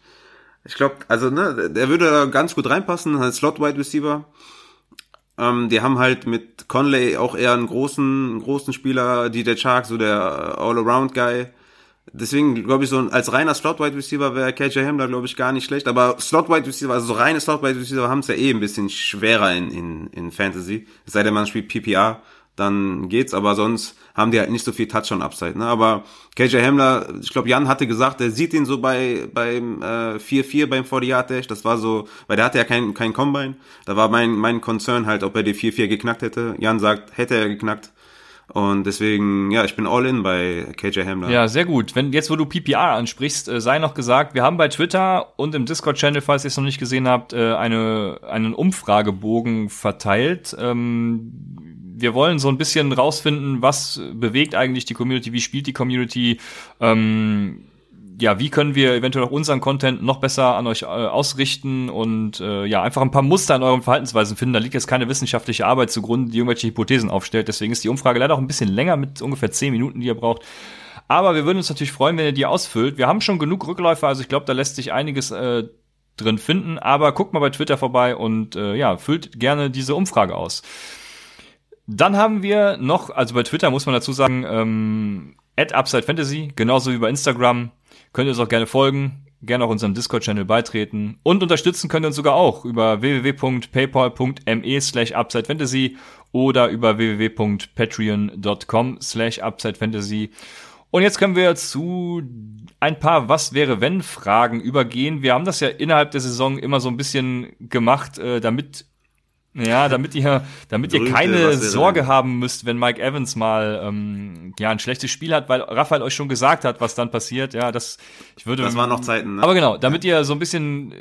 Ich glaube, also ne, der würde ganz gut reinpassen als Slot Wide Receiver. Ähm, die haben halt mit Conley auch eher einen großen, einen großen Spieler, DJ Chark, so der All-Around Guy. Deswegen glaube ich so als reiner Slot Wide Receiver wäre KJ Hamler glaube ich gar nicht schlecht. Aber Slot Wide Receiver, also so reine Slot Wide Receiver haben es ja eh ein bisschen schwerer in in, in Fantasy. Es sei denn man spielt PPR dann geht's, aber sonst haben die halt nicht so viel Touchdown-Upside. Ne? Aber KJ Hamler, ich glaube, Jan hatte gesagt, er sieht ihn so bei beim äh, 4-4 beim 40-Yard-Dash. Das war so, weil der hatte ja kein, kein Combine. Da war mein, mein Concern halt, ob er die 4-4 geknackt hätte. Jan sagt, hätte er geknackt. Und deswegen, ja, ich bin all in bei KJ Hamler. Ja, sehr gut. Wenn jetzt, wo du PPR ansprichst, äh, sei noch gesagt, wir haben bei Twitter und im Discord-Channel, falls ihr es noch nicht gesehen habt, äh, eine, einen Umfragebogen verteilt. Ähm, wir wollen so ein bisschen rausfinden, was bewegt eigentlich die Community, wie spielt die Community, ähm, ja, wie können wir eventuell auch unseren Content noch besser an euch äh, ausrichten und äh, ja, einfach ein paar Muster in euren Verhaltensweisen finden. Da liegt jetzt keine wissenschaftliche Arbeit zugrunde, die irgendwelche Hypothesen aufstellt. Deswegen ist die Umfrage leider auch ein bisschen länger mit ungefähr zehn Minuten, die ihr braucht. Aber wir würden uns natürlich freuen, wenn ihr die ausfüllt. Wir haben schon genug Rückläufer, also ich glaube, da lässt sich einiges äh, drin finden. Aber guckt mal bei Twitter vorbei und äh, ja, füllt gerne diese Umfrage aus. Dann haben wir noch, also bei Twitter muss man dazu sagen, ähm, at Upside Fantasy, genauso wie bei Instagram. Könnt ihr uns auch gerne folgen, gerne auch unserem Discord-Channel beitreten. Und unterstützen könnt ihr uns sogar auch über www.paypal.me slash UpsideFantasy oder über www.patreon.com slash UpsideFantasy. Und jetzt können wir zu ein paar Was wäre wenn Fragen übergehen. Wir haben das ja innerhalb der Saison immer so ein bisschen gemacht, äh, damit ja, damit ihr, damit ihr keine Sorge haben müsst, wenn Mike Evans mal ähm, ja ein schlechtes Spiel hat, weil Raphael euch schon gesagt hat, was dann passiert. Ja, das ich würde. Das waren noch Zeiten. Ne? Aber genau, damit ihr so ein bisschen äh,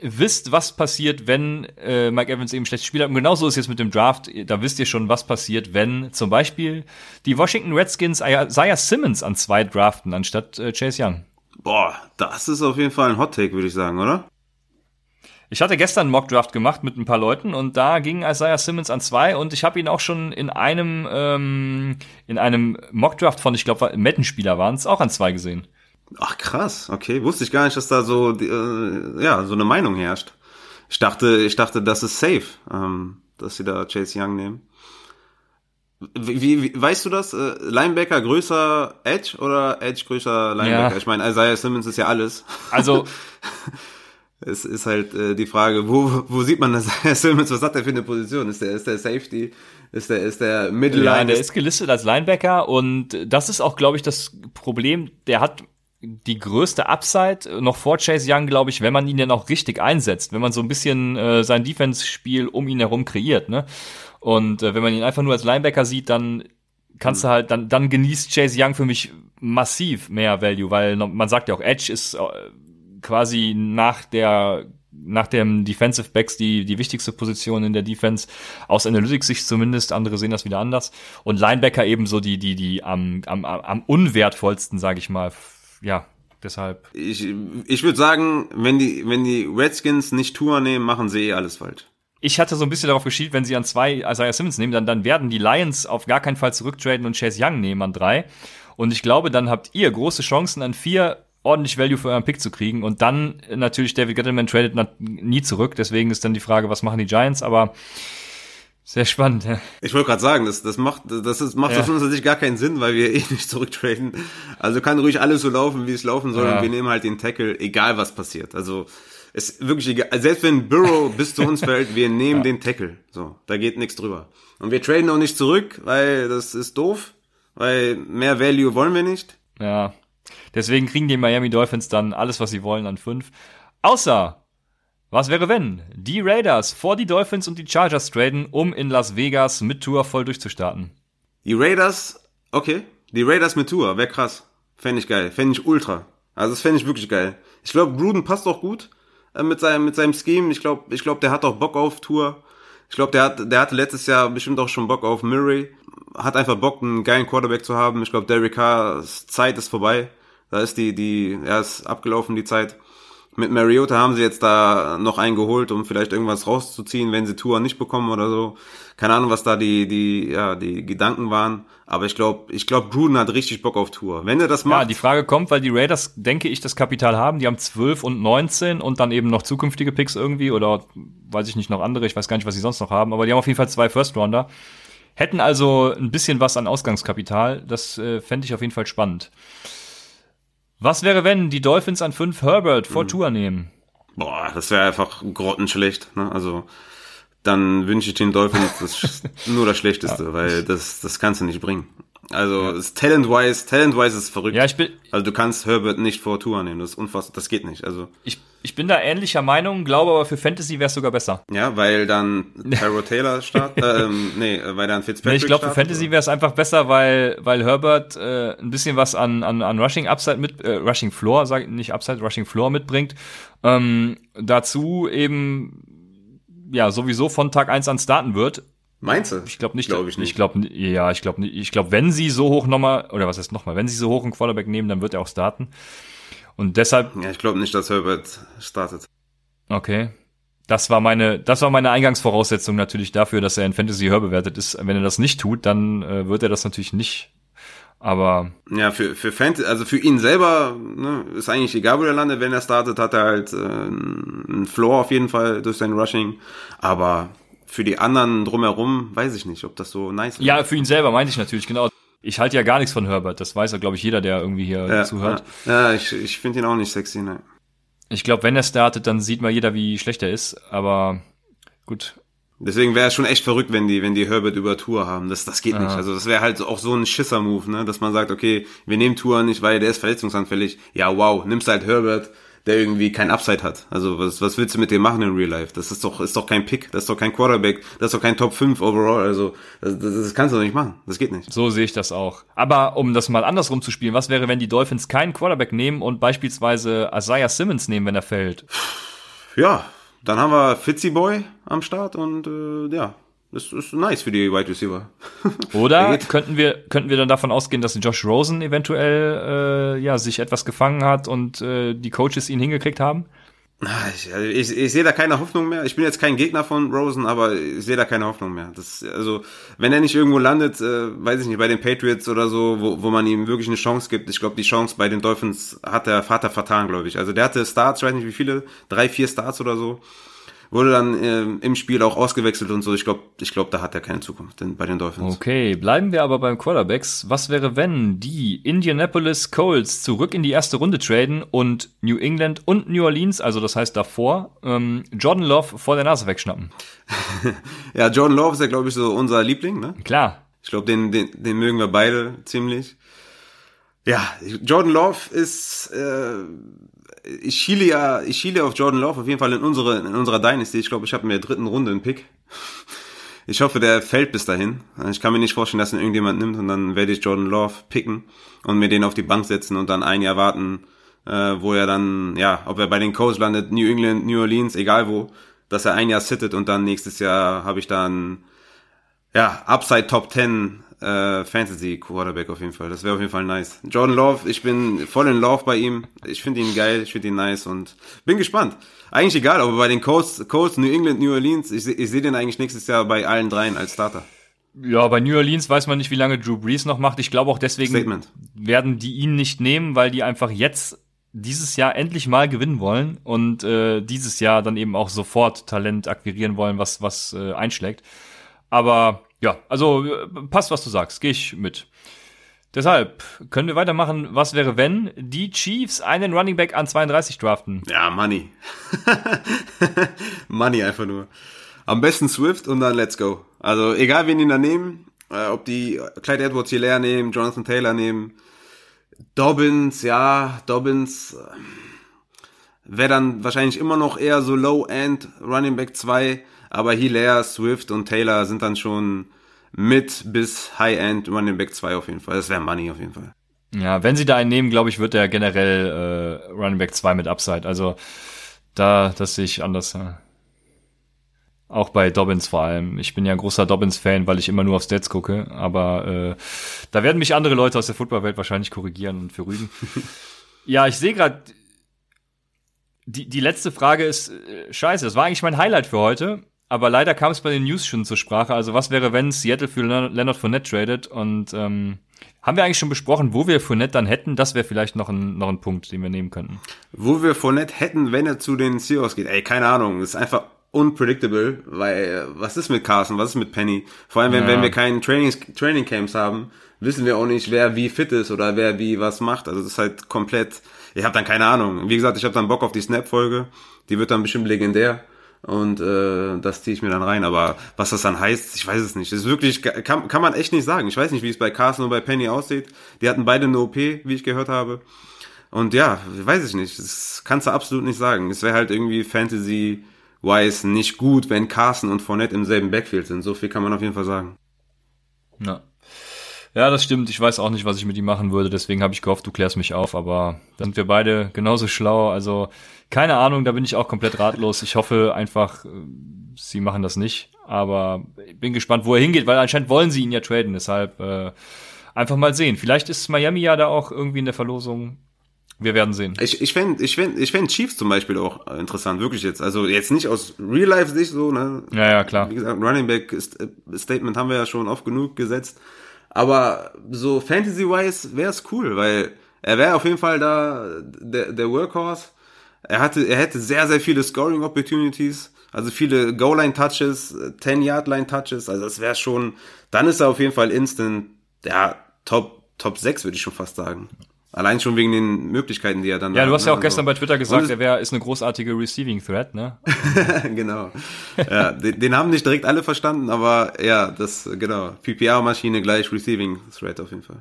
wisst, was passiert, wenn äh, Mike Evans eben ein schlechtes Spiel hat. Und genauso ist jetzt mit dem Draft. Da wisst ihr schon, was passiert, wenn zum Beispiel die Washington Redskins Isaiah Simmons an zwei draften anstatt äh, Chase Young. Boah, das ist auf jeden Fall ein Hot Take, würde ich sagen, oder? Ich hatte gestern einen Mockdraft gemacht mit ein paar Leuten und da ging Isaiah Simmons an zwei und ich habe ihn auch schon in einem ähm, in einem Mockdraft von, ich glaube, Mettenspieler waren es, auch an zwei gesehen. Ach krass, okay, wusste ich gar nicht, dass da so äh, ja so eine Meinung herrscht. Ich dachte, ich dachte, das ist safe, ähm, dass sie da Chase Young nehmen. Wie, wie weißt du das? Äh, Linebacker größer Edge oder Edge größer Linebacker? Ja. Ich meine, Isaiah Simmons ist ja alles. Also [LAUGHS] es ist halt äh, die Frage, wo, wo sieht man Isaiah [LAUGHS] Simmons? Was hat er für eine Position? Ist der ist der Safety? Ist der ist der Middle Ja, der ist gelistet als Linebacker und das ist auch, glaube ich, das Problem. Der hat die größte Upside noch vor Chase Young, glaube ich, wenn man ihn dann auch richtig einsetzt, wenn man so ein bisschen äh, sein Defense-Spiel um ihn herum kreiert, ne? Und äh, wenn man ihn einfach nur als Linebacker sieht, dann kannst du halt, dann, dann genießt Chase Young für mich massiv mehr Value, weil man sagt ja auch, Edge ist äh, quasi nach der nach dem Defensive Backs die, die wichtigste Position in der Defense, aus Analytics-Sicht zumindest, andere sehen das wieder anders. Und Linebacker eben so die, die, die am, am, am unwertvollsten, sage ich mal. Ja, deshalb. Ich, ich würde sagen, wenn die, wenn die Redskins nicht Tour nehmen, machen sie eh alles falsch ich hatte so ein bisschen darauf geschielt, wenn sie an zwei Isaiah Simmons nehmen, dann, dann werden die Lions auf gar keinen Fall zurücktraden und Chase Young nehmen an drei. Und ich glaube, dann habt ihr große Chancen an vier ordentlich Value für euren Pick zu kriegen. Und dann natürlich David Gettleman tradet nie zurück. Deswegen ist dann die Frage, was machen die Giants? Aber sehr spannend. Ja. Ich wollte gerade sagen, das, das macht, das ist, macht ja. aus unserer Sicht gar keinen Sinn, weil wir [LAUGHS] eh nicht zurücktraden. Also kann ruhig alles so laufen, wie es laufen soll. Ja. Und wir nehmen halt den Tackle, egal was passiert. Also ist wirklich egal. Selbst wenn Burrow [LAUGHS] bis zu uns fällt, wir nehmen ja. den Tackle. So, da geht nichts drüber. Und wir traden auch nicht zurück, weil das ist doof, weil mehr Value wollen wir nicht. Ja. Deswegen kriegen die Miami Dolphins dann alles, was sie wollen, an fünf. Außer, was wäre wenn? Die Raiders vor die Dolphins und die Chargers traden, um in Las Vegas mit Tour voll durchzustarten. Die Raiders, okay. Die Raiders mit Tour, wäre krass. Fände ich geil. Fände ich ultra. Also das fände ich wirklich geil. Ich glaube, Gruden passt auch gut äh, mit seinem mit seinem Scheme. Ich glaube, ich glaube, der hat auch Bock auf Tour. Ich glaube, der hat der hatte letztes Jahr bestimmt auch schon Bock auf Murray. Hat einfach Bock, einen geilen Quarterback zu haben. Ich glaube, Derek Carrs Zeit ist vorbei. Da ist die die er ist abgelaufen die Zeit. Mit Mariota haben sie jetzt da noch einen geholt, um vielleicht irgendwas rauszuziehen, wenn sie Tour nicht bekommen oder so. Keine Ahnung, was da die, die, ja, die Gedanken waren. Aber ich glaube, ich glaube, Gruden hat richtig Bock auf Tour. Wenn er das macht. Ja, die Frage kommt, weil die Raiders, denke ich, das Kapital haben. Die haben 12 und 19 und dann eben noch zukünftige Picks irgendwie oder weiß ich nicht, noch andere. Ich weiß gar nicht, was sie sonst noch haben. Aber die haben auf jeden Fall zwei First Rounder. Hätten also ein bisschen was an Ausgangskapital. Das äh, fände ich auf jeden Fall spannend. Was wäre, wenn die Dolphins an 5 Herbert vor mhm. Tour nehmen? Boah, das wäre einfach grottenschlecht. Ne? Also dann wünsche ich den Dolphins das, [LAUGHS] nur das Schlechteste, ja. weil das, das kannst du nicht bringen. Also ja. talent-wise, talent-wise ist verrückt. Ja, ich bin, also du kannst Herbert nicht vor Tour nehmen, das ist unfassbar, das geht nicht. Also ich, ich bin da ähnlicher Meinung, glaube aber für Fantasy wäre es sogar besser. Ja, weil dann [LAUGHS] Tyrod Taylor start, ähm, nee, weil dann Fitzpatrick. Nee, ich glaube für Fantasy wäre es einfach besser, weil weil Herbert äh, ein bisschen was an an, an Rushing Upside mit äh, Rushing Floor, sag nicht Upside, Rushing Floor mitbringt. Ähm, dazu eben ja sowieso von Tag eins an starten wird Meinst du? Ich glaube nicht. Glaube ich nicht. Ich glaube, ja, ich glaube nicht. Ich glaube, wenn sie so hoch nochmal, oder was heißt nochmal, wenn sie so hoch einen Quarterback nehmen, dann wird er auch starten. Und deshalb. Ja, ich glaube nicht, dass Herbert startet. Okay. Das war meine, das war meine Eingangsvoraussetzung natürlich dafür, dass er in Fantasy höher bewertet ist. Wenn er das nicht tut, dann äh, wird er das natürlich nicht. Aber ja, für für Fantasy, also für ihn selber ne, ist eigentlich egal, wo er landet. Wenn er startet, hat er halt äh, einen Floor auf jeden Fall durch sein Rushing. Aber für die anderen drumherum weiß ich nicht, ob das so nice ist. Ja, für ihn selber meinte ich natürlich, genau. Ich halte ja gar nichts von Herbert. Das weiß ja, glaube ich, jeder, der irgendwie hier ja, zuhört. Ja, ja ich, ich finde ihn auch nicht sexy, ne. Ich glaube, wenn er startet, dann sieht mal jeder, wie schlecht er ist. Aber gut. Deswegen wäre es schon echt verrückt, wenn die, wenn die Herbert über Tour haben. Das, das geht Aha. nicht. Also das wäre halt auch so ein Schisser-Move, ne? Dass man sagt, okay, wir nehmen Tour nicht, weil der ist verletzungsanfällig. Ja, wow, nimmst halt Herbert der irgendwie kein Upside hat. Also was, was willst du mit dem machen in Real Life? Das ist doch, ist doch kein Pick, das ist doch kein Quarterback, das ist doch kein Top 5 overall. Also das, das, das kannst du doch nicht machen. Das geht nicht. So sehe ich das auch. Aber um das mal andersrum zu spielen, was wäre, wenn die Dolphins keinen Quarterback nehmen und beispielsweise Isaiah Simmons nehmen, wenn er fällt? Ja, dann haben wir Fitzy Boy am Start und äh, ja, das ist nice für die Wide Receiver. [LAUGHS] Oder könnten wir, könnten wir dann davon ausgehen, dass Josh Rosen eventuell äh, ja, sich etwas gefangen hat und äh, die Coaches ihn hingekriegt haben? Ah, ich, also ich, ich sehe da keine Hoffnung mehr. Ich bin jetzt kein Gegner von Rosen, aber ich sehe da keine Hoffnung mehr. Das, also, wenn er nicht irgendwo landet, äh, weiß ich nicht, bei den Patriots oder so, wo, wo man ihm wirklich eine Chance gibt. Ich glaube, die Chance bei den Dolphins hat der Vater vertan, glaube ich. Also der hatte Starts, ich weiß nicht wie viele, drei, vier Starts oder so wurde dann äh, im Spiel auch ausgewechselt und so. Ich glaube, ich glaube, da hat er keine Zukunft denn bei den Dolphins. Okay, bleiben wir aber beim Quarterbacks. Was wäre, wenn die Indianapolis Colts zurück in die erste Runde traden und New England und New Orleans, also das heißt davor, ähm, Jordan Love vor der Nase wegschnappen? [LAUGHS] ja, Jordan Love ist ja, glaube ich, so unser Liebling, ne? Klar. Ich glaube, den, den, den mögen wir beide ziemlich. Ja, Jordan Love ist äh, ich schiele ja, ich schiele auf Jordan Love auf jeden Fall in unsere, in unserer Dynasty. Ich glaube, ich habe in der dritten Runde einen Pick. Ich hoffe, der fällt bis dahin. Ich kann mir nicht vorstellen, dass ihn irgendjemand nimmt und dann werde ich Jordan Love picken und mir den auf die Bank setzen und dann ein Jahr warten, äh, wo er dann, ja, ob er bei den Coast landet, New England, New Orleans, egal wo, dass er ein Jahr sittet und dann nächstes Jahr habe ich dann, ja, Upside Top 10 äh, Fantasy Quarterback auf jeden Fall. Das wäre auf jeden Fall nice. Jordan Love, ich bin voll in Love bei ihm. Ich finde ihn geil, ich finde ihn nice und bin gespannt. Eigentlich egal, aber bei den Colts, Colts New England, New Orleans, ich, ich sehe den eigentlich nächstes Jahr bei allen dreien als Starter. Ja, bei New Orleans weiß man nicht, wie lange Drew Brees noch macht. Ich glaube auch deswegen Statement. werden die ihn nicht nehmen, weil die einfach jetzt dieses Jahr endlich mal gewinnen wollen und äh, dieses Jahr dann eben auch sofort Talent akquirieren wollen, was was äh, einschlägt. Aber ja, also äh, passt, was du sagst, gehe ich mit. Deshalb können wir weitermachen. Was wäre, wenn die Chiefs einen Running Back an 32 draften? Ja, Money. [LAUGHS] Money einfach nur. Am besten Swift und dann Let's Go. Also egal, wen die da nehmen, äh, ob die Clyde Edwards Hilaire nehmen, Jonathan Taylor nehmen, Dobbins, ja, Dobbins äh, wäre dann wahrscheinlich immer noch eher so Low-End Running Back 2 aber Hilaire, Swift und Taylor sind dann schon mit bis High-End Running Back 2 auf jeden Fall. Das wäre Money auf jeden Fall. Ja, wenn sie da einen nehmen, glaube ich, wird der generell äh, Running Back 2 mit Upside. Also da, das sehe ich anders. Ja. Auch bei Dobbins vor allem. Ich bin ja ein großer Dobbins-Fan, weil ich immer nur auf Stats gucke. Aber äh, da werden mich andere Leute aus der Footballwelt wahrscheinlich korrigieren und für Rügen. [LAUGHS] ja, ich sehe gerade, die, die letzte Frage ist äh, scheiße. Das war eigentlich mein Highlight für heute aber leider kam es bei den News schon zur Sprache. Also was wäre, wenn Seattle für Leonard Fournette tradet? Und ähm, haben wir eigentlich schon besprochen, wo wir Fournette dann hätten? Das wäre vielleicht noch ein, noch ein Punkt, den wir nehmen könnten. Wo wir Fournette hätten, wenn er zu den Seahawks geht? Ey, keine Ahnung. Das ist einfach unpredictable, weil was ist mit Carson, was ist mit Penny? Vor allem, wenn, ja. wenn wir keinen Trainings, Training Camps haben, wissen wir auch nicht, wer wie fit ist oder wer wie was macht. Also das ist halt komplett, ich habe dann keine Ahnung. Wie gesagt, ich habe dann Bock auf die Snap-Folge, die wird dann bestimmt legendär und äh, das ziehe ich mir dann rein. Aber was das dann heißt, ich weiß es nicht. Das ist wirklich, kann, kann man echt nicht sagen. Ich weiß nicht, wie es bei Carson und bei Penny aussieht. Die hatten beide eine OP, wie ich gehört habe. Und ja, weiß ich nicht. Das kannst du absolut nicht sagen. Es wäre halt irgendwie Fantasy-wise nicht gut, wenn Carson und Fournette im selben Backfield sind. So viel kann man auf jeden Fall sagen. Ja. Ja, das stimmt. Ich weiß auch nicht, was ich mit ihm machen würde. Deswegen habe ich gehofft, du klärst mich auf. Aber da sind wir beide genauso schlau. Also keine Ahnung, da bin ich auch komplett ratlos. Ich hoffe einfach, äh, sie machen das nicht. Aber ich bin gespannt, wo er hingeht, weil anscheinend wollen sie ihn ja traden. Deshalb äh, einfach mal sehen. Vielleicht ist Miami ja da auch irgendwie in der Verlosung. Wir werden sehen. Ich, ich fände ich fänd, ich fänd Chiefs zum Beispiel auch interessant, wirklich jetzt. Also jetzt nicht aus Real-Life-Sicht so, ne? Ja, ja, klar. Wie gesagt, Running Back-Statement haben wir ja schon oft genug gesetzt. Aber so Fantasy-wise wäre es cool, weil er wäre auf jeden Fall da der, der Workhorse. Er hatte, er hätte sehr, sehr viele Scoring Opportunities, also viele Goal-Line-Touches, 10-Yard-Line-Touches, also das wäre schon, dann ist er auf jeden Fall instant, ja, Top, Top 6 würde ich schon fast sagen. Allein schon wegen den Möglichkeiten, die er dann Ja, du hast ja auch also. gestern bei Twitter gesagt, er wäre ist eine großartige Receiving Threat, ne? [LAUGHS] genau. Ja, den, den, haben nicht direkt alle verstanden, aber ja, das genau, PPR Maschine gleich Receiving Threat auf jeden Fall.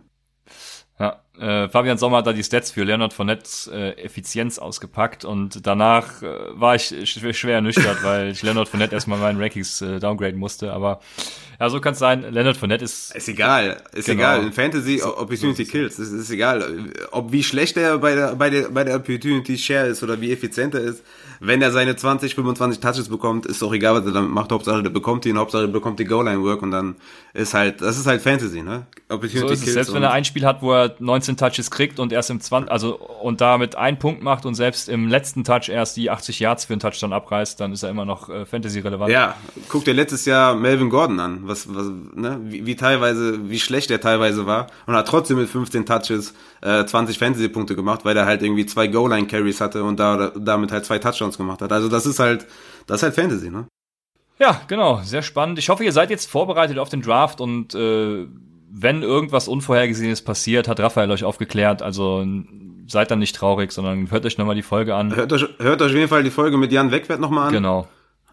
Ja, äh, Fabian Sommer hat da die Stats für Leonard Fournette äh, Effizienz ausgepackt und danach äh, war ich schwer, schwer ernüchtert, weil ich Leonard Fournette erstmal meinen Rankings äh, downgraden musste, aber ja, so kann es sein. Leonard Fournette ist. Ist egal, ist genau. egal. In Fantasy so, Opportunity so Kills, ist, ist egal. Ob wie schlecht er bei der, bei der, bei der Opportunity Share ist oder wie effizient er ist. Wenn er seine 20, 25 Touches bekommt, ist doch egal, was er damit macht. Hauptsache, der bekommt ihn, Hauptsache, der bekommt die Goal-Line-Work und dann ist halt, das ist halt Fantasy, ne? Opportunity so ist es. Selbst wenn er ein Spiel hat, wo er 19 Touches kriegt und erst im 20, also, und damit einen Punkt macht und selbst im letzten Touch erst die 80 Yards für einen Touchdown abreißt, dann ist er immer noch äh, Fantasy-relevant. Ja, guck dir letztes Jahr Melvin Gordon an, was, was, ne? Wie, wie teilweise, wie schlecht er teilweise war und hat trotzdem mit 15 Touches äh, 20 Fantasy-Punkte gemacht, weil er halt irgendwie zwei Goal-Line-Carries hatte und da, damit halt zwei Touchdowns gemacht hat. Also das ist halt, das ist halt Fantasy, ne? Ja, genau, sehr spannend. Ich hoffe, ihr seid jetzt vorbereitet auf den Draft und äh, wenn irgendwas Unvorhergesehenes passiert, hat Raphael euch aufgeklärt. Also seid dann nicht traurig, sondern hört euch nochmal die Folge an. Hört euch, hört euch auf jeden Fall die Folge mit Jan Wegwert nochmal an. Genau.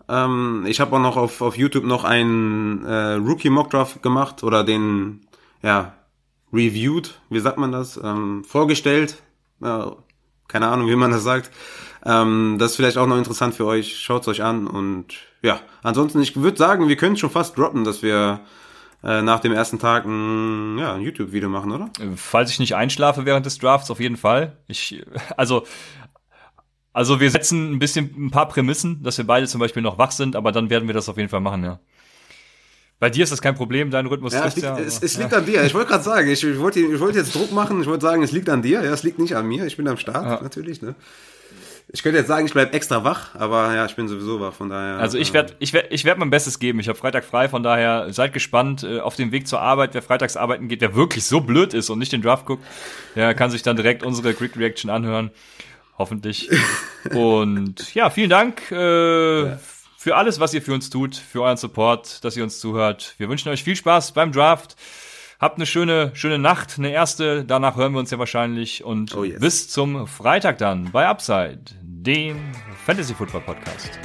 Ähm, ich habe auch noch auf, auf YouTube noch einen äh, Rookie Mock Draft gemacht oder den, ja, reviewed, wie sagt man das, ähm, vorgestellt. Äh, keine Ahnung, wie man das sagt. Ähm, das ist vielleicht auch noch interessant für euch. Schaut's euch an und ja, ansonsten, ich würde sagen, wir können schon fast droppen, dass wir äh, nach dem ersten Tag ein, ja, ein YouTube-Video machen, oder? Falls ich nicht einschlafe während des Drafts, auf jeden Fall. Ich, [LAUGHS] also, also wir setzen ein bisschen ein paar Prämissen, dass wir beide zum Beispiel noch wach sind, aber dann werden wir das auf jeden Fall machen, ja. Bei dir ist das kein Problem, dein Rhythmus ja, es liegt, ja. Es, es liegt ja. an dir. Ich wollte gerade sagen, ich, ich wollte ich wollte jetzt Druck machen, ich wollte sagen, es liegt an dir. Ja, es liegt nicht an mir. Ich bin am Start, ja. natürlich. Ne? Ich könnte jetzt sagen, ich bleibe extra wach, aber ja, ich bin sowieso wach, von daher. Also ich werde ich werd, ich werd mein Bestes geben. Ich habe Freitag frei, von daher seid gespannt äh, auf dem Weg zur Arbeit. Wer freitags arbeiten geht, der wirklich so blöd ist und nicht den Draft guckt, der kann sich dann direkt unsere Quick Reaction anhören. Hoffentlich. [LAUGHS] und ja, vielen Dank. Äh, ja für alles, was ihr für uns tut, für euren Support, dass ihr uns zuhört. Wir wünschen euch viel Spaß beim Draft. Habt eine schöne, schöne Nacht, eine erste. Danach hören wir uns ja wahrscheinlich. Und oh yes. bis zum Freitag dann bei Upside, dem Fantasy Football Podcast.